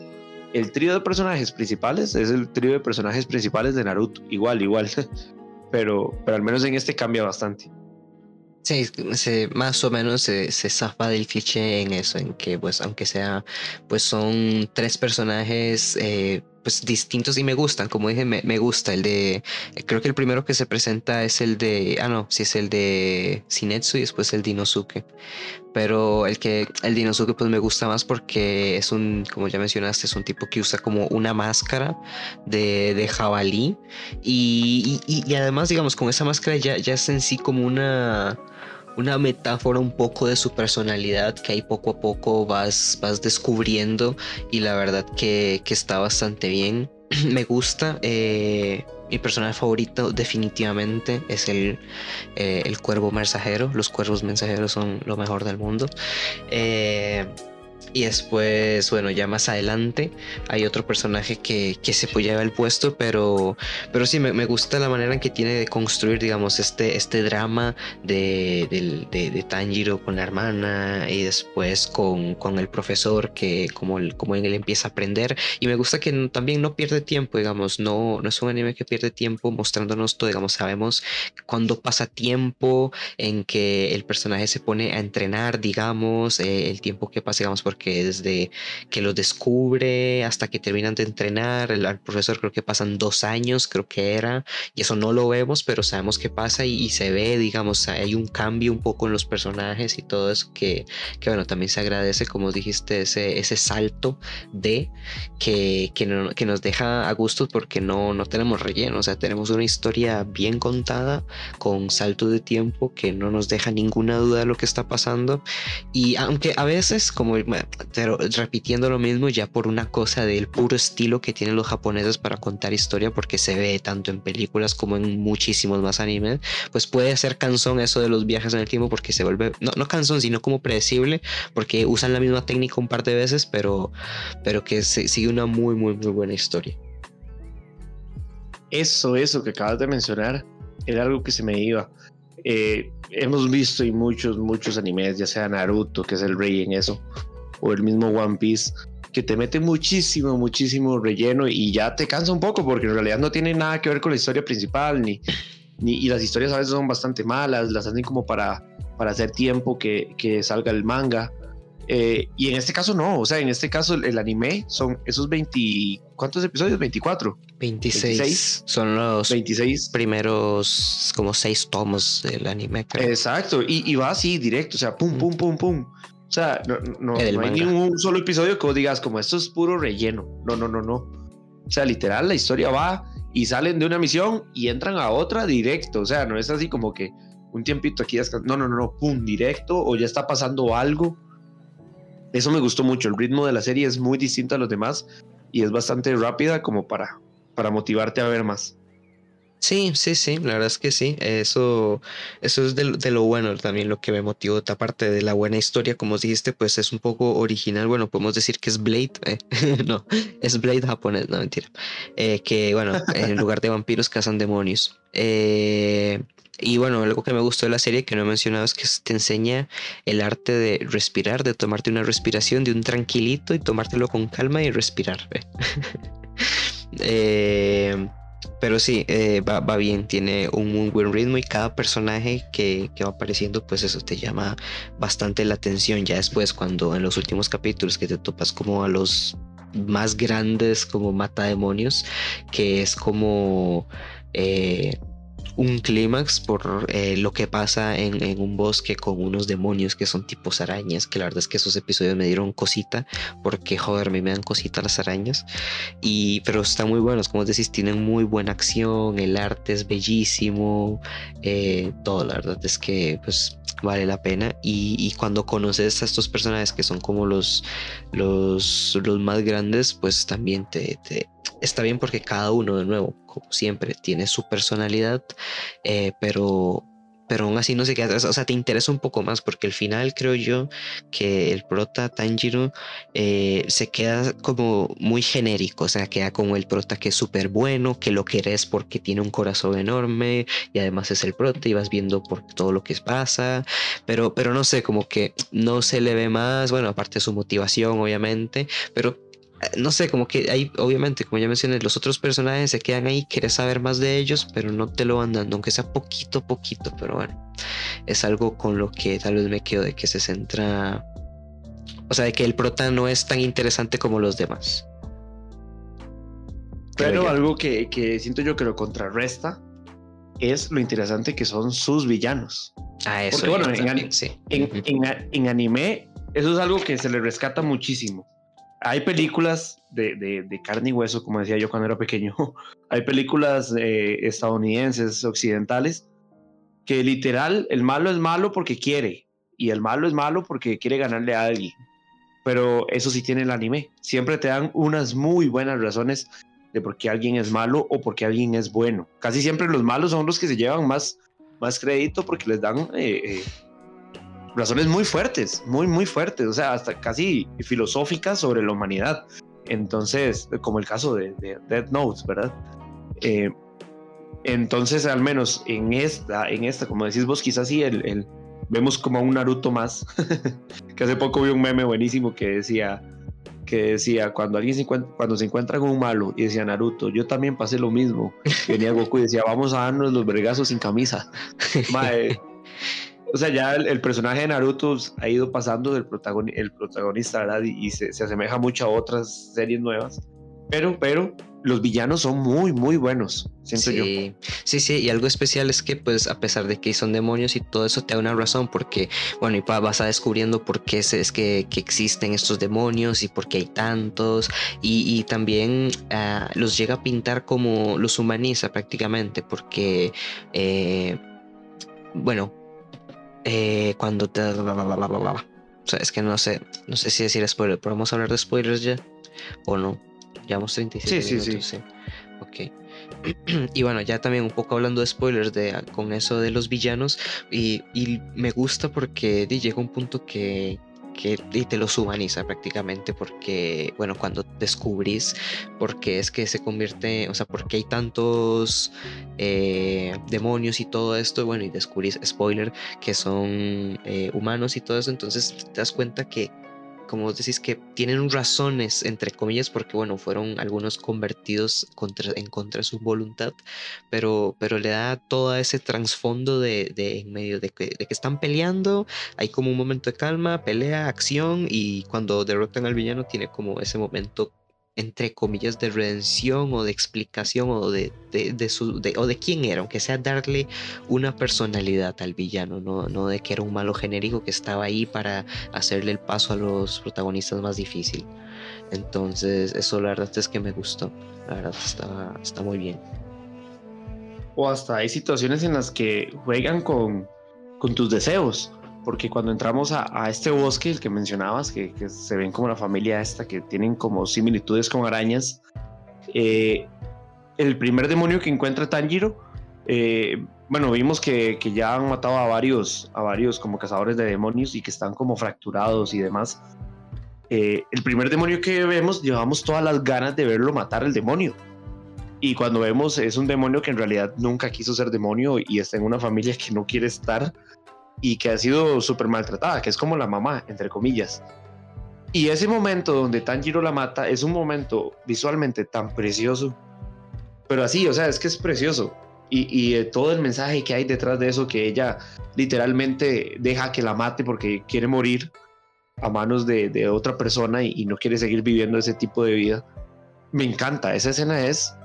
el trío de personajes principales es el trío de personajes principales de Naruto. Igual, igual. (laughs) Pero, pero al menos en este cambia bastante. Sí, más o menos se, se zafa del cliché en eso, en que pues aunque sea, pues son tres personajes eh, pues distintos y me gustan, como dije, me, me, gusta el de, creo que el primero que se presenta es el de, ah no, sí es el de Sinetsu y después el Dinosuke, pero el que, el Dinosuke pues me gusta más porque es un, como ya mencionaste, es un tipo que usa como una máscara de, de jabalí y, y, y, además digamos con esa máscara ya, ya es en sí como una una metáfora un poco de su personalidad que ahí poco a poco vas, vas descubriendo y la verdad que, está bastante bien. (clears throat) Me gusta. Eh, mi personaje favorito definitivamente es el, eh, el cuervo mensajero. Los cuervos mensajeros son lo mejor del mundo. Eh, Y después, bueno, ya más adelante hay otro personaje que, que se lleva el puesto, pero, pero sí, me, me, gusta la manera en que tiene de construir, digamos, este, este drama de, de, de, Tanjiro con la hermana y después con, con el profesor que como, el, como él empieza a aprender. Y me gusta que también no pierde tiempo, digamos, no, no es un anime que pierde tiempo mostrándonos todo, digamos, sabemos cuando pasa tiempo en que el personaje se pone a entrenar, digamos, eh, el tiempo que pasa, digamos, porque que desde que lo descubre hasta que terminan de entrenar, el, profesor creo que pasan dos años, creo que era, y eso no lo vemos, pero sabemos que pasa y, se ve, digamos, hay un cambio un poco en los personajes y todo eso que, que bueno, también se agradece, como dijiste, ese, ese salto de que, que, que nos deja a gusto porque no, no tenemos relleno, o sea, tenemos una historia bien contada con salto de tiempo que no nos deja ninguna duda de lo que está pasando. Y aunque a veces como pero repitiendo lo mismo ya por una cosa del puro estilo que tienen los japoneses para contar historia, porque se ve tanto en películas como en muchísimos más animes, pues puede ser cansón eso de los viajes en el tiempo porque se vuelve, no, no cansón, sino como predecible, porque usan la misma técnica un par de veces, pero, pero que se, sigue una muy, muy, muy buena historia. Eso, eso que acabas de mencionar, era algo que se me iba. Eh, hemos visto y muchos, muchos animes, ya sea Naruto, que es el rey en eso, o el mismo One Piece, que te mete muchísimo, muchísimo relleno y ya te cansa un poco porque en realidad no tiene nada que ver con la historia principal, ni, ni y las historias a veces son bastante malas, las hacen como para, para hacer tiempo que, que salga el manga. Eh, y en este caso no, o sea, en este caso el, anime son esos 20, ¿cuántos episodios? 24. 26. Son los 26. primeros como seis tomos del anime. Exacto, y, y, va así directo, o sea, pum, pum, pum, pum. O sea, no, no, no hay ni un solo episodio que vos digas como esto es puro relleno. No, no, no, no. O sea, literal, la historia va y salen de una misión y entran a otra directo. O sea, no es así como que un tiempito aquí. No, no, no, no, pum, directo o ya está pasando algo. Eso me gustó mucho. El ritmo de la serie es muy distinto a los demás y es bastante rápida como para, para motivarte a ver más. Sí, sí, sí, la verdad es que sí. Eso, eso es de, lo bueno también lo que me motivó. Aparte de la buena historia, como dijiste, pues es un poco original. Bueno, podemos decir que es Blade. Eh, (laughs) no, es Blade japonés, no mentira. Eh, que bueno, en (laughs) lugar de vampiros cazan demonios. Eh, y bueno, algo que me gustó de la serie que no he mencionado es que te enseña el arte de respirar, de tomarte una respiración de un tranquilito y tomártelo con calma y respirar. eh, (laughs) pero sí, eh, va, bien, tiene un muy buen ritmo y cada personaje que, va apareciendo, pues eso te llama bastante la atención. Ya después, cuando en los últimos capítulos que te topas como a los más grandes como mata demonios, que es como... Eh, un clímax por eh, lo que pasa en, un bosque con unos demonios que son tipos arañas, que la verdad es que esos episodios me dieron cosita, porque joder, me dan cosita las arañas, y, pero están muy buenos, como decís, tienen muy buena acción, el arte es bellísimo, eh, todo, la verdad es que pues vale la pena, y, cuando conoces a estos personajes que son como los, los, los más grandes, pues también te, te está bien porque cada uno de nuevo, siempre, tiene su personalidad, eh, pero, pero aún así no se queda, o sea, te interesa un poco más porque al final creo yo que el prota Tanjiro eh, se queda como muy genérico, o sea, queda como el prota que es súper bueno, que lo querés porque tiene un corazón enorme y además es el prota y vas viendo por todo lo que pasa, pero, pero no sé, como que no se le ve más, bueno, aparte de su motivación obviamente, pero no sé, como que ahí, obviamente, como ya mencioné, los otros personajes se quedan ahí, quieres saber más de ellos, pero no te lo van dando, aunque sea poquito, poquito, pero bueno, es algo con lo que tal vez me quedo de que se centra, o sea, de que el prota no es tan interesante como los demás. Pero algo que, siento yo que lo contrarresta es lo interesante que son sus villanos. Ah, eso. Porque, bueno, en, anime, eso es algo que se le rescata muchísimo hay películas de, carne y hueso, como decía yo cuando era pequeño. (laughs) hay películas eh, estadounidenses, occidentales, que literal el malo es malo porque quiere y el malo es malo porque quiere ganarle a alguien. Pero eso sí tiene el anime. Siempre te dan unas muy buenas razones de por qué alguien es malo o por qué alguien es bueno. Casi siempre los malos son los que se llevan más, más crédito porque les dan eh, eh, razones muy fuertes, muy, muy fuertes, o sea, hasta casi filosóficas sobre la humanidad. Entonces, como el caso de, de Dead Notes, ¿verdad? Eh, entonces, al menos en esta, en esta, como decís vos, quizás sí, el, vemos como un Naruto más. (laughs) que hace poco vi un meme buenísimo que decía, que decía, cuando alguien se encuentra, cuando se encuentra con un malo, y decía Naruto, yo también pasé lo mismo. venía Goku y decía, vamos a darnos los vergazos sin camisa. (laughs) (laughs) o sea, ya el, personaje de Naruto ha ido pasando del el protagonista, ¿verdad? Y, se, se, asemeja mucho a otras series nuevas. Pero, pero, los villanos son muy, muy buenos, siento sí, yo. Sí, sí, y algo especial es que, pues, a pesar de que son demonios y todo eso, te da una razón, porque, bueno, y vas a descubriendo por qué es, que, existen estos demonios y por qué hay tantos, y, también ah, los llega a pintar como los humaniza prácticamente, porque, eh, bueno, eh, cuando te. O sea, es que no sé, no sé si decir spoiler, pero vamos a hablar de spoilers ya, o no. Llevamos 37 sí, minutos, sí, sí. Ok. (clears throat) y bueno, ya también un poco hablando de spoilers de, con eso de los villanos. Y, y me gusta porque llega un punto que, que y te los humaniza prácticamente porque, bueno, cuando descubrís por qué es que se convierte, o sea, por qué hay tantos eh, demonios y todo esto, bueno, y descubrís, spoiler, que son eh, humanos y todo eso, entonces te das cuenta que como decís, que tienen razones, entre comillas, porque bueno, fueron algunos convertidos contra, en contra de su voluntad, pero, pero le da todo ese trasfondo de, de, en medio de que, de que están peleando, hay como un momento de calma, pelea, acción, y cuando derrotan al villano tiene como ese momento entre comillas, de redención o de explicación o de, de, su, o de quién era, aunque sea darle una personalidad al villano, ¿no? no de que era un malo genérico que estaba ahí para hacerle el paso a los protagonistas más difícil. Entonces, eso la verdad es que me gustó, la verdad está, está muy bien. O hasta hay situaciones en las que juegan con, con tus deseos porque cuando entramos a, este bosque, el que mencionabas, que, se ven como la familia esta, que tienen como similitudes con arañas, eh, el primer demonio que encuentra Tanjiro, eh, bueno, vimos que, ya han matado a varios, a varios como cazadores de demonios y que están como fracturados y demás. Eh, el primer demonio que vemos, llevamos todas las ganas de verlo matar el demonio. Y cuando vemos es un demonio que en realidad nunca quiso ser demonio y está en una familia que no quiere estar y que ha sido súper maltratada, que es como la mamá, entre comillas. Y ese momento donde Tanjiro la mata es un momento visualmente tan precioso. Pero así, o sea, es que es precioso. Y, y eh, todo el mensaje que hay detrás de eso, que ella literalmente deja que la mate porque quiere morir a manos de, otra persona y, no quiere seguir viviendo ese tipo de vida. Me encanta, esa escena es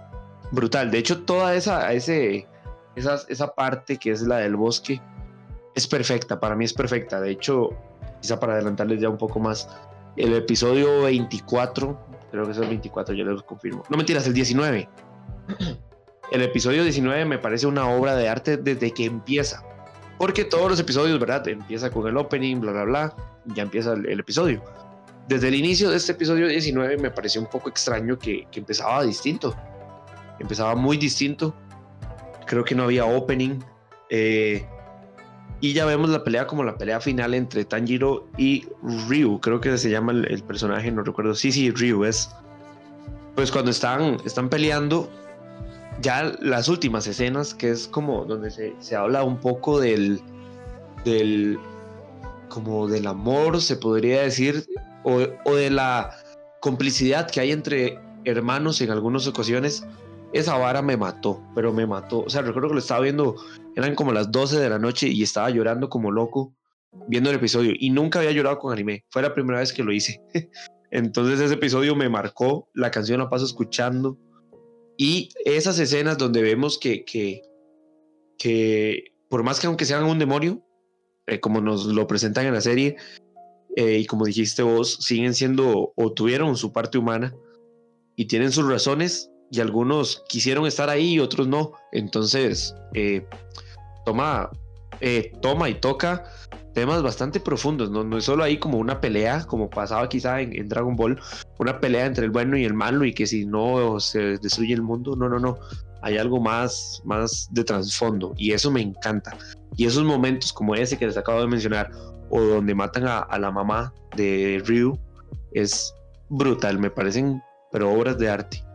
brutal. De hecho, toda esa, ese, esa, esa parte que es la del bosque, es perfecta, para mí es perfecta. De hecho, quizá para adelantarles ya un poco más, el episodio 24, creo que es el 24, ya les confirmo. No mentiras, el 19. El episodio 19 me parece una obra de arte desde que empieza. Porque todos los episodios, ¿verdad? Empieza con el opening, bla, bla, bla, ya empieza el, episodio. Desde el inicio de este episodio 19 me pareció un poco extraño que, que empezaba distinto. Empezaba muy distinto. Creo que no había opening. Eh, y ya vemos la pelea como la pelea final entre Tanjiro y Ryu. Creo que se llama el, personaje, no recuerdo. Sí, sí, Ryu es. Pues cuando están, están peleando, ya las últimas escenas, que es como donde se, se habla un poco del. del. como del amor, se podría decir, o, o de la complicidad que hay entre hermanos en algunas ocasiones esa vara me mató, pero me mató. O sea, recuerdo que lo estaba viendo, eran como las 12 de la noche y estaba llorando como loco viendo el episodio y nunca había llorado con anime. Fue la primera vez que lo hice. (laughs) Entonces ese episodio me marcó, la canción la paso escuchando y esas escenas donde vemos que, que, que por más que aunque sean un demonio, eh, como nos lo presentan en la serie, eh, y como dijiste vos, siguen siendo o tuvieron su parte humana y tienen sus razones y algunos quisieron estar ahí y otros no. Entonces, eh, toma, eh, toma y toca temas bastante profundos, ¿no? no es solo ahí como una pelea, como pasaba quizá en, Dragon Ball, una pelea entre el bueno y el malo y que si no se destruye el mundo, no, no, no, hay algo más, más de trasfondo y eso me encanta. Y esos momentos como ese que les acabo de mencionar, o donde matan a, a la mamá de Ryu es brutal, me parecen, pero obras de arte.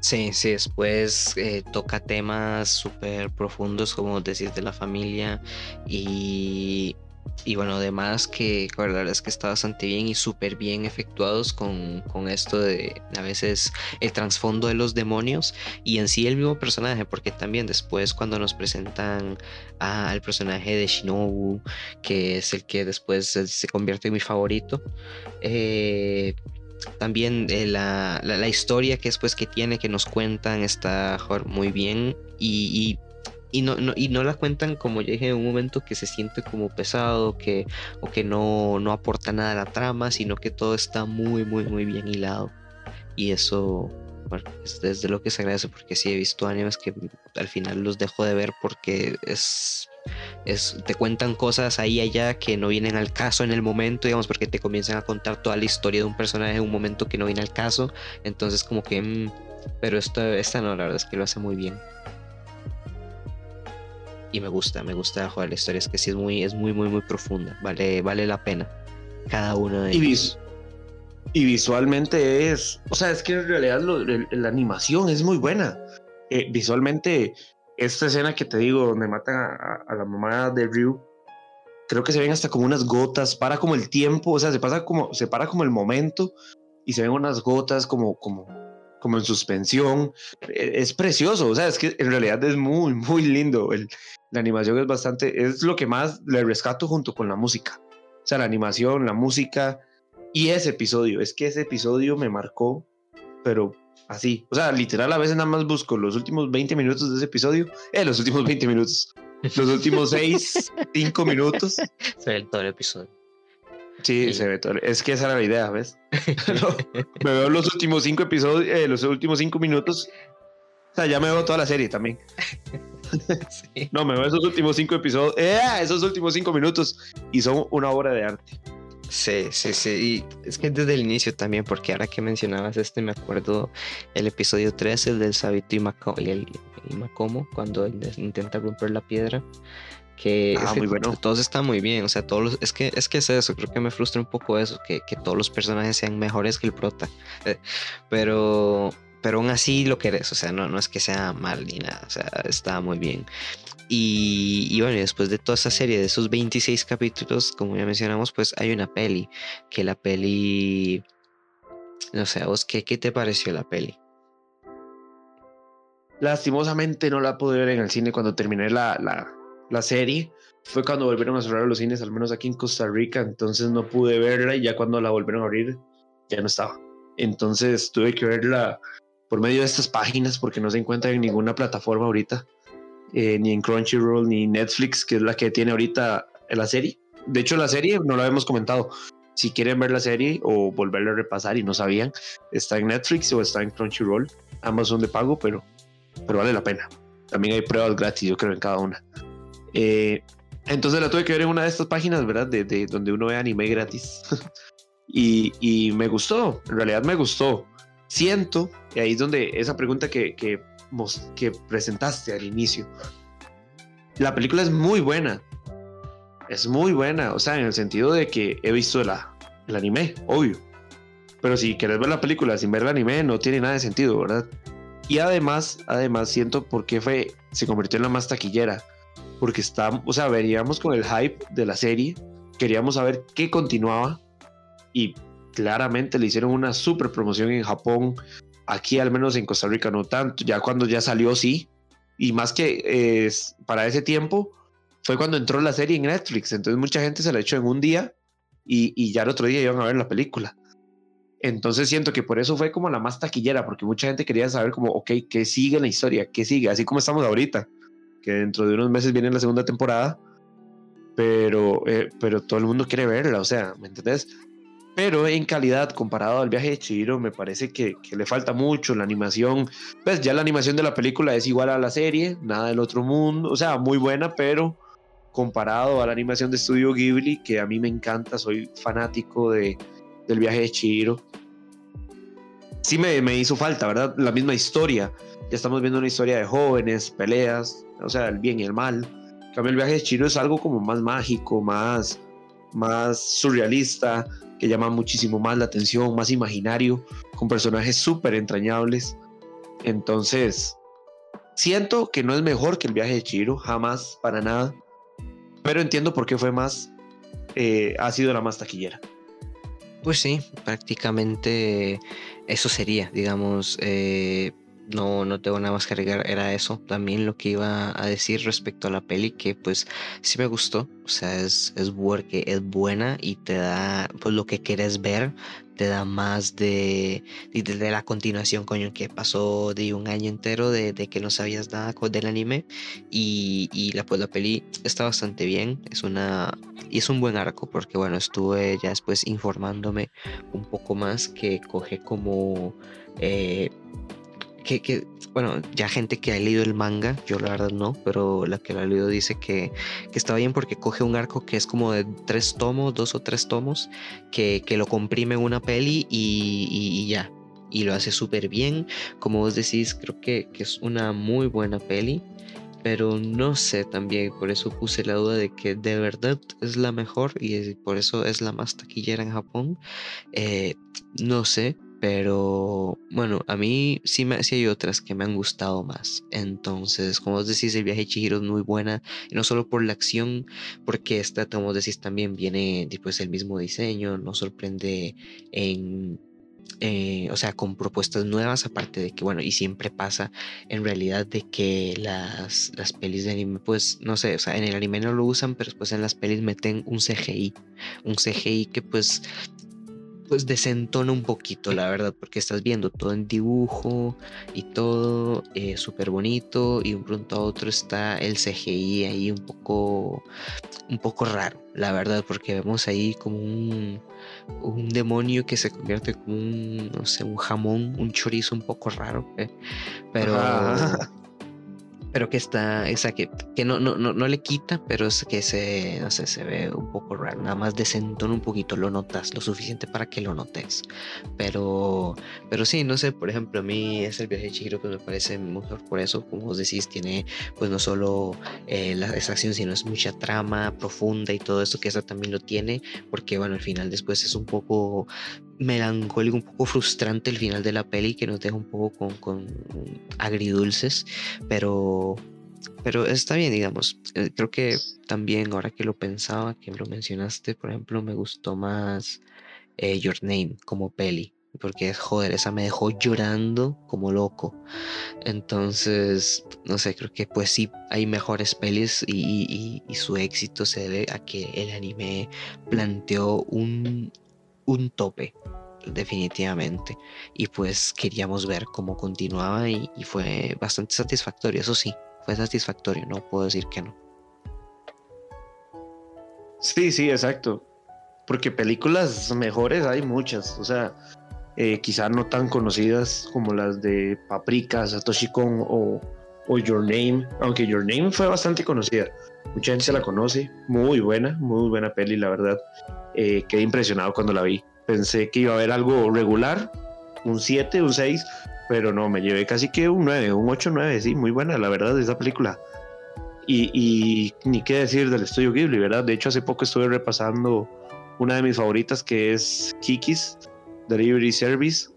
Sí, sí, después eh, toca temas súper profundos, como decir, de la familia y, y bueno, además que la verdad es que está bastante bien y súper bien efectuados con, con, esto de a veces el trasfondo de los demonios y en sí el mismo personaje, porque también después cuando nos presentan al personaje de Shinobu, que es el que después se convierte en mi favorito, eh, también eh, la, la, historia que después que tiene, que nos cuentan, está muy bien. Y, y, no, y no la cuentan, como ya dije, en un momento que se siente como pesado que, o que no, no aporta nada a la trama, sino que todo está muy, muy, muy bien hilado. Y eso, bueno, es desde lo que se agradece, porque sí he visto animes que al final los dejo de ver porque es es, te cuentan cosas ahí y allá que no vienen al caso en el momento, digamos, porque te comienzan a contar toda la historia de un personaje en un momento que no viene al caso. Entonces, como que. Mm, pero esto, esta no, la verdad es que lo hace muy bien. Y me gusta, me gusta jugar la historia. Es que sí es muy, es muy, muy, muy profunda. Vale, vale la pena. Cada uno de ellos. Y, visualmente es. O sea, es que en realidad la animación es muy buena. Eh, visualmente esta escena que te digo, donde matan a, la mamá de Ryu, creo que se ven hasta como unas gotas, para como el tiempo, o sea, se pasa como, se para como el momento y se ven unas gotas como, como, como en suspensión. E, es precioso, o sea, es que en realidad es muy, muy lindo. El, la animación es bastante, es lo que más le rescato junto con la música. O sea, la animación, la música y ese episodio, es que ese episodio me marcó, pero Así. O sea, literal, a veces nada más busco los últimos 20 minutos de ese episodio. Eh, los últimos 20 minutos. Los últimos 6, 5 (laughs) minutos. Se ve todo el episodio. Sí, se ve todo. Es que esa era la idea, ¿ves? (laughs) me veo los últimos 5 episodios, eh, los últimos 5 minutos. O sea, ya me veo toda la serie también. (laughs) No, me veo esos últimos 5 episodios. Eh, esos últimos 5 minutos. Y son una obra de arte. Sí, sí, sí. Y es que desde el inicio también, porque ahora que mencionabas este, me acuerdo el episodio 13, el del Sabito y, Macomo, cuando él intenta romper la piedra. Que, ah, muy bueno. todos están muy bien, o sea, todos es que es que es eso, creo que me frustra un poco eso, que, que todos los personajes sean mejores que el prota. (laughs) Pero pero aún así lo querés, o sea, no, no es que sea mal ni nada, o sea, está muy bien. Y, bueno, después de toda esa serie, de esos 26 capítulos, como ya mencionamos, pues hay una peli. Que la peli. No sé, vos qué, qué te pareció la peli? Lastimosamente no la pude ver en el cine cuando terminé la, la, la serie. Fue cuando volvieron a cerrar los cines, al menos aquí en Costa Rica. Entonces no pude verla y ya cuando la volvieron a abrir, ya no estaba. Entonces tuve que verla por medio de estas páginas porque no se encuentra en ninguna plataforma ahorita. Eh, ni en Crunchyroll ni Netflix, que es la que tiene ahorita la serie. De hecho, la serie no la habíamos comentado. Si quieren ver la serie o volverla a repasar y no sabían, está en Netflix o está en Crunchyroll. Ambas son de pago, pero, pero vale la pena. También hay pruebas gratis, yo creo, en cada una. Eh, entonces la tuve que ver en una de estas páginas, ¿verdad? De, de donde uno ve anime gratis. (laughs) y, y, me gustó, en realidad me gustó. Siento, y ahí es donde esa pregunta que, que que presentaste al inicio. La película es muy buena. Es muy buena, o sea, en el sentido de que he visto la, el anime, obvio. Pero si quieres ver la película sin ver el anime, no tiene nada de sentido, ¿verdad? Y además, además siento por qué fue, se convirtió en la más taquillera. Porque está, o sea, veníamos con el hype de la serie, queríamos saber qué continuaba y claramente le hicieron una super promoción en Japón, Aquí al menos en Costa Rica no tanto, ya cuando ya salió sí. Y más que es para ese tiempo fue cuando entró la serie en Netflix, entonces mucha gente se la echó en un día y, y ya el otro día iban a ver la película. Entonces siento que por eso fue como la más taquillera, porque mucha gente quería saber como, ok, ¿qué sigue en la historia? ¿Qué sigue? Así como estamos ahorita, que dentro de unos meses viene la segunda temporada, pero, eh, pero todo el mundo quiere verla, o sea, ¿me entendés? Pero en calidad comparado al viaje de Chihiro me parece que, le falta mucho la animación. Pues ya la animación de la película es igual a la serie, nada del otro mundo, o sea, muy buena, pero comparado a la animación de Studio Ghibli, que a mí me encanta, soy fanático de, del viaje de Chihiro. Sí me, me hizo falta, ¿verdad? La misma historia. Ya estamos viendo una historia de jóvenes, peleas, o sea, el bien y el mal. En cambio, el viaje de Chihiro es algo como más mágico, más más surrealista, que llama muchísimo más la atención, más imaginario, con personajes súper entrañables. Entonces, siento que no es mejor que el viaje de Chiro, jamás, para nada, pero entiendo por qué fue más, eh, ha sido la más taquillera. Pues sí, prácticamente eso sería, digamos, eh, no, no tengo nada más que agregar, era eso también lo que iba a decir respecto a la peli, que pues sí me gustó, o sea, es, es, que es buena y te da pues lo que quieres ver, te da más de, de, la continuación, coño, que pasó de un año entero de, de que no sabías nada del anime y, y, la, pues, la peli está bastante bien, es una y es un buen arco porque bueno, estuve ya después informándome un poco más que coge como... Eh, que, bueno, ya gente que ha leído el manga, yo la verdad no, pero la que lo ha leído dice que, que está bien porque coge un arco que es como de tres tomos, dos o tres tomos, que, que lo comprime una peli y, ya. Y lo hace súper bien. Como vos decís, creo que, que es una muy buena peli pero no sé también, por eso puse la duda de que de verdad es la mejor y por eso es la más taquillera en Japón. Eh, no sé, pero bueno, a mí sí, sí hay otras que me han gustado más. Entonces, como vos decís, el viaje de Chihiro es muy buena. Y no solo por la acción, porque esta, como vos decís, también viene después el mismo diseño. Nos sorprende en eh, o sea, con propuestas nuevas, aparte de que, bueno, y siempre pasa en realidad de que las, las pelis de anime, pues, no sé, o sea, en el anime no lo usan, pero después en las pelis meten un CGI, un CGI que pues pues desentona un poquito, la verdad, porque estás viendo todo en dibujo y todo eh, súper bonito y un pronto a otro está el CGI ahí un poco, un poco raro, la verdad, porque vemos ahí como un, un demonio que se convierte como un, no sé, un jamón, un chorizo un poco raro, ¿eh? pero (laughs) pero que está, esa que, que no, no, no, no, le quita, pero es que se, no sé, se ve un poco raro, nada más desentona un poquito, lo notas, lo suficiente para que lo notes. Pero, pero sí, no sé, por ejemplo, a mí es el viaje de Chihiro que me parece mejor por eso, como vos decís, tiene pues no solo eh, la extracción, sino es mucha trama profunda y todo eso que esa también lo tiene, porque bueno, al final después es un poco melancólico, un poco frustrante el final de la peli que nos deja un poco con, agridulces, pero, pero está bien, digamos. Eh, creo que también ahora que lo pensaba, que lo mencionaste, por ejemplo, me gustó más eh, Your Name como peli. Porque, joder, esa me dejó llorando como loco. Entonces, no sé, creo que pues sí, hay mejores pelis y, y su éxito se debe a que el anime planteó un, un tope, definitivamente. Y pues queríamos ver cómo continuaba y, fue bastante satisfactorio, eso sí, fue satisfactorio, no puedo decir que no. Sí, sí, exacto. Porque películas mejores hay muchas, o sea, eh, quizá no tan conocidas como las de Paprika, Satoshi Kon o, o Your Name, aunque Your Name fue bastante conocida. Mucha gente la conoce, muy buena, muy buena peli, la verdad. Eh, quedé impresionado cuando la vi. Pensé que iba a haber algo regular, un 7, un 6, pero no, me llevé casi que un 9, un 8, 9, sí, muy buena, la verdad, esa película. Y, y, ni qué decir del estudio Ghibli, ¿verdad? De hecho, hace poco estuve repasando una de mis favoritas que es Kiki's Delivery Service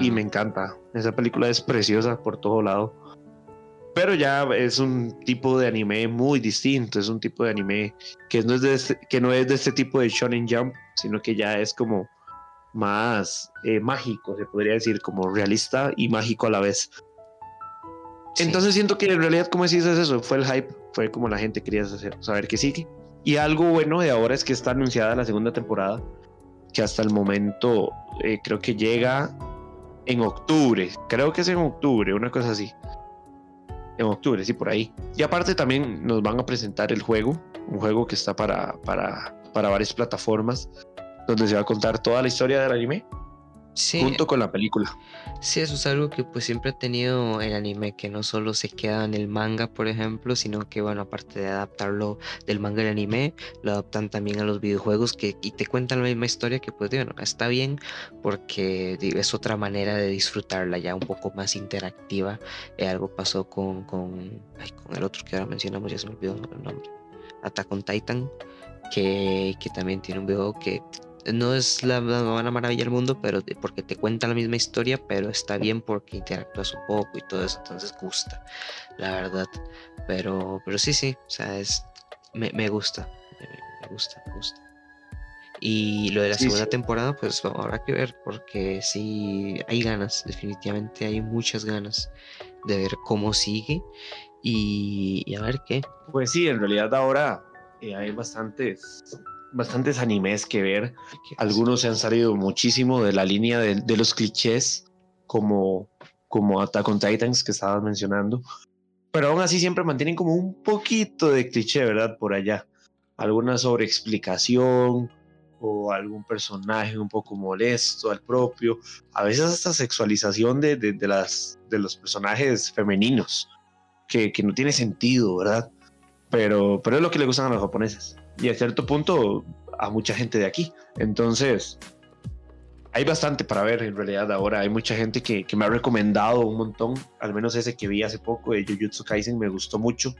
y me encanta. Esa película es preciosa por todo lado. Pero ya es un tipo de anime muy distinto, es un tipo de anime que no es de este, que no es de este tipo de shonen jump, sino que ya es como más eh, mágico, se podría decir, como realista y mágico a la vez. Entonces siento que en realidad, como decís, es eso, fue el hype, fue como la gente quería saber que sigue. Y algo bueno de ahora es que está anunciada la segunda temporada, que hasta el momento eh, creo que llega en octubre, creo que es en octubre, una cosa así en octubre, sí, por ahí. Y aparte también nos van a presentar el juego, un juego que está para, para, para varias plataformas, donde se va a contar toda la historia del anime junto con la película. Sí, eso es algo que pues siempre ha tenido el anime, que no solo se queda en el manga, por ejemplo, sino que bueno, aparte de adaptarlo del manga al anime, lo adaptan también a los videojuegos que, y te cuentan la misma historia que pues bueno, está bien porque es otra manera de disfrutarla ya un poco más interactiva. Eh, algo pasó con, con, con el otro que ahora mencionamos, ya se me olvidó el nombre. Attack on Titan, que, que también tiene un video que no es la, la maravilla del mundo, pero porque te cuenta la misma historia, pero está bien porque interactúas un poco y todo eso, entonces gusta, la verdad. Pero, pero sí, sí, o sea, es, me, me gusta, me, gusta, me gusta. Y lo de la segunda temporada, pues habrá que ver, porque sí hay ganas, definitivamente hay muchas ganas de ver cómo sigue y, a ver qué. Pues sí, en realidad ahora eh, hay bastantes bastantes animes que ver. Algunos se han salido muchísimo de la línea de, los clichés, como, como Attack on Titans que estabas mencionando. Pero aún así siempre mantienen como un poquito de cliché, ¿verdad? Por allá. Alguna sobreexplicación o algún personaje un poco molesto al propio. A veces hasta sexualización de, de, las, de los personajes femeninos, que, que no tiene sentido, ¿verdad? Pero, pero es lo que le gustan a los japoneses y a cierto punto a mucha gente de aquí. Entonces, hay bastante para ver en realidad ahora. Hay mucha gente que, me ha recomendado un montón, al menos ese que vi hace poco de Jujutsu Kaisen me gustó mucho,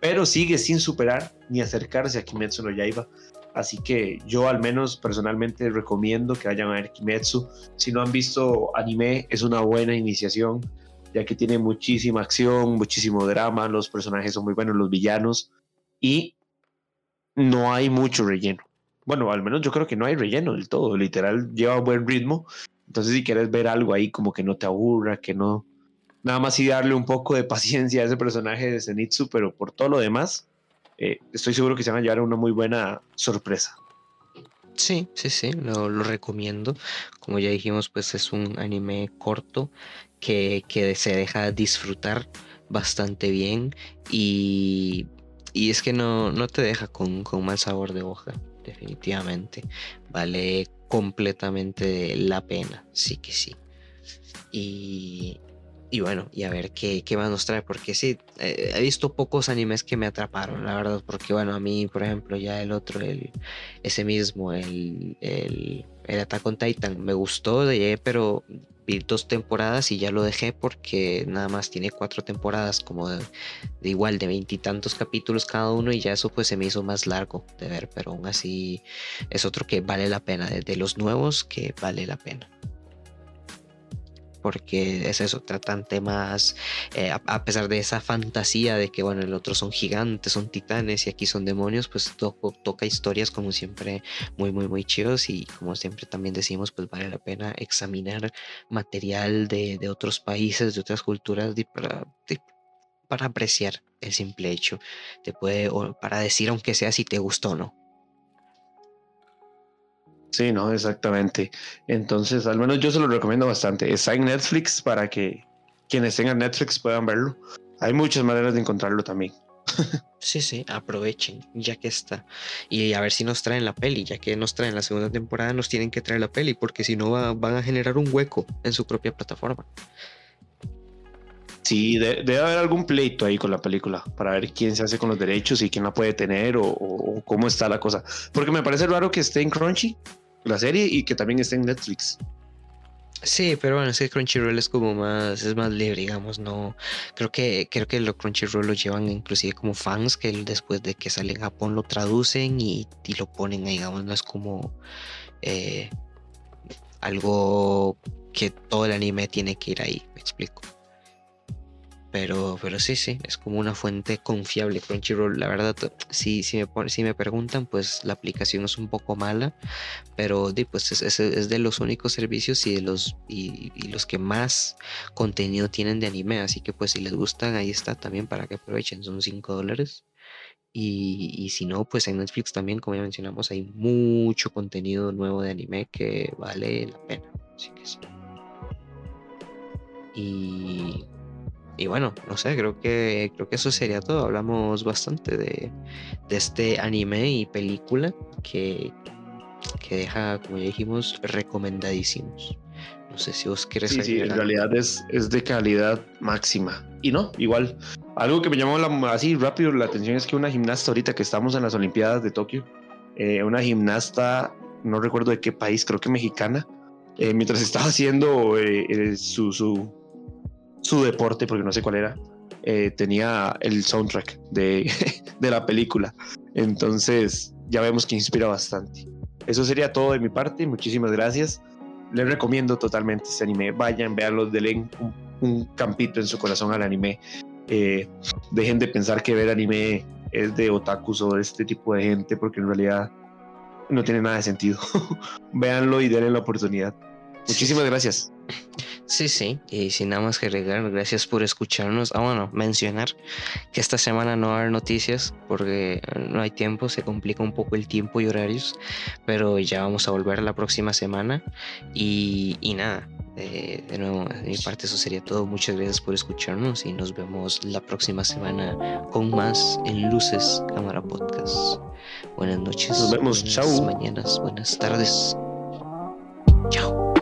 pero sigue sin superar ni acercarse a Kimetsu no Yaiba. Así que yo al menos personalmente recomiendo que vayan a ver Kimetsu. Si no han visto anime, es una buena iniciación, ya que tiene muchísima acción, muchísimo drama, los personajes son muy buenos, los villanos, y no hay mucho relleno. Bueno, al menos yo creo que no hay relleno del todo, literal lleva buen ritmo. Entonces si quieres ver algo ahí como que no te aburra, que no... Nada más y darle un poco de (laughs) paciencia a ese personaje de Zenitsu, pero por todo lo demás, eh, estoy seguro que se van a llevar una muy buena sorpresa. Sí, sí, sí, lo, lo, recomiendo. Como ya dijimos, pues es un anime corto que, que se deja disfrutar bastante bien y y es que no, no te deja con, con, mal sabor de hoja, definitivamente. Vale completamente la pena, sí que sí. Y, y bueno, y a ver qué, qué más nos trae, porque sí, eh, he visto pocos animes que me atraparon, la verdad, porque bueno, a mí, por ejemplo, ya el otro, el, ese mismo, el, el, el Attack on Titan, me gustó, pero dos temporadas y ya lo dejé porque nada más tiene cuatro temporadas como de, igual de veintitantos capítulos cada uno y ya eso pues se me hizo más largo de ver, pero aún así es otro que vale la pena, de los nuevos que vale la pena porque es eso, tratan temas, eh, a, pesar de esa fantasía de que, bueno, el otro son gigantes, son titanes y aquí son demonios, pues toca historias como siempre muy, muy, muy chidos y como siempre también decimos, pues vale la pena examinar material de, otros países, de otras culturas para, para apreciar el simple hecho, te puede, para decir aunque sea si te gustó o no. Sí, no, exactamente. Entonces, al menos yo se lo recomiendo bastante. Está en Netflix para que quienes tengan Netflix puedan verlo. Hay muchas maneras de encontrarlo también. Sí, sí, aprovechen, ya que está. Y a ver si nos traen la peli, ya que nos traen la segunda temporada, nos tienen que traer la peli, porque si no van a generar un hueco en su propia plataforma. Sí, debe haber algún pleito ahí con la película para ver quién se hace con los derechos y quién la puede tener o, o cómo está la cosa. Porque me parece raro que esté en Crunchy, la serie y que también está en Netflix. Sí, pero bueno, es que Crunchyroll es como más, es más libre, digamos, no, creo que, creo que lo Crunchyroll lo llevan inclusive como fans que después de que sale en Japón lo traducen y, y lo ponen ahí, digamos, no es como eh, algo que todo el anime tiene que ir ahí, me explico. Pero, pero sí, sí, es como una fuente confiable Crunchyroll. La verdad, si, si, me, si me preguntan, pues la aplicación es un poco mala, pero pues es, es, de los únicos servicios y de los, y, los que más contenido tienen de anime. Así que pues si les gustan, ahí está también para que aprovechen. Son 5 dólares. Y, y, si no, pues en Netflix también, como ya mencionamos, hay mucho contenido nuevo de anime que vale la pena. Así que sí. Y y bueno, no sé, creo que, creo que eso sería todo. Hablamos bastante de, este anime y película que, que deja, como ya dijimos, recomendadísimos. No sé si vos quieres Sí, sí, en realidad es, es de calidad máxima. Y no, igual. Algo que me llamó así rápido la atención es que una gimnasta ahorita que estamos en las Olimpiadas de Tokio, eh, una gimnasta, no recuerdo de qué país, creo que mexicana, eh, mientras estaba haciendo eh, su, su, su deporte, porque no sé cuál era, eh, tenía el soundtrack de, (laughs) de la película. Entonces, ya vemos que inspira bastante. Eso sería todo de mi parte. Muchísimas gracias. Les recomiendo totalmente este anime. Vayan, veanlo, denle un, un campito en su corazón al anime. Eh, dejen de pensar que ver anime es de otakus o de este tipo de gente, porque en realidad no tiene nada de sentido. (laughs) Véanlo y denle la oportunidad. Muchísimas gracias. Sí, sí, y sin nada más que agregar, gracias por escucharnos. Ah, bueno, mencionar que esta semana no va a haber noticias porque no hay tiempo, se complica un poco el tiempo y horarios, pero ya vamos a volver la próxima semana. Y, y nada, eh, de nuevo, de mi parte eso sería todo. Muchas gracias por escucharnos y nos vemos la próxima semana con más en Luces Cámara Podcast. Buenas noches. Nos vemos, buenas chao. mañanas, buenas tardes. Chao.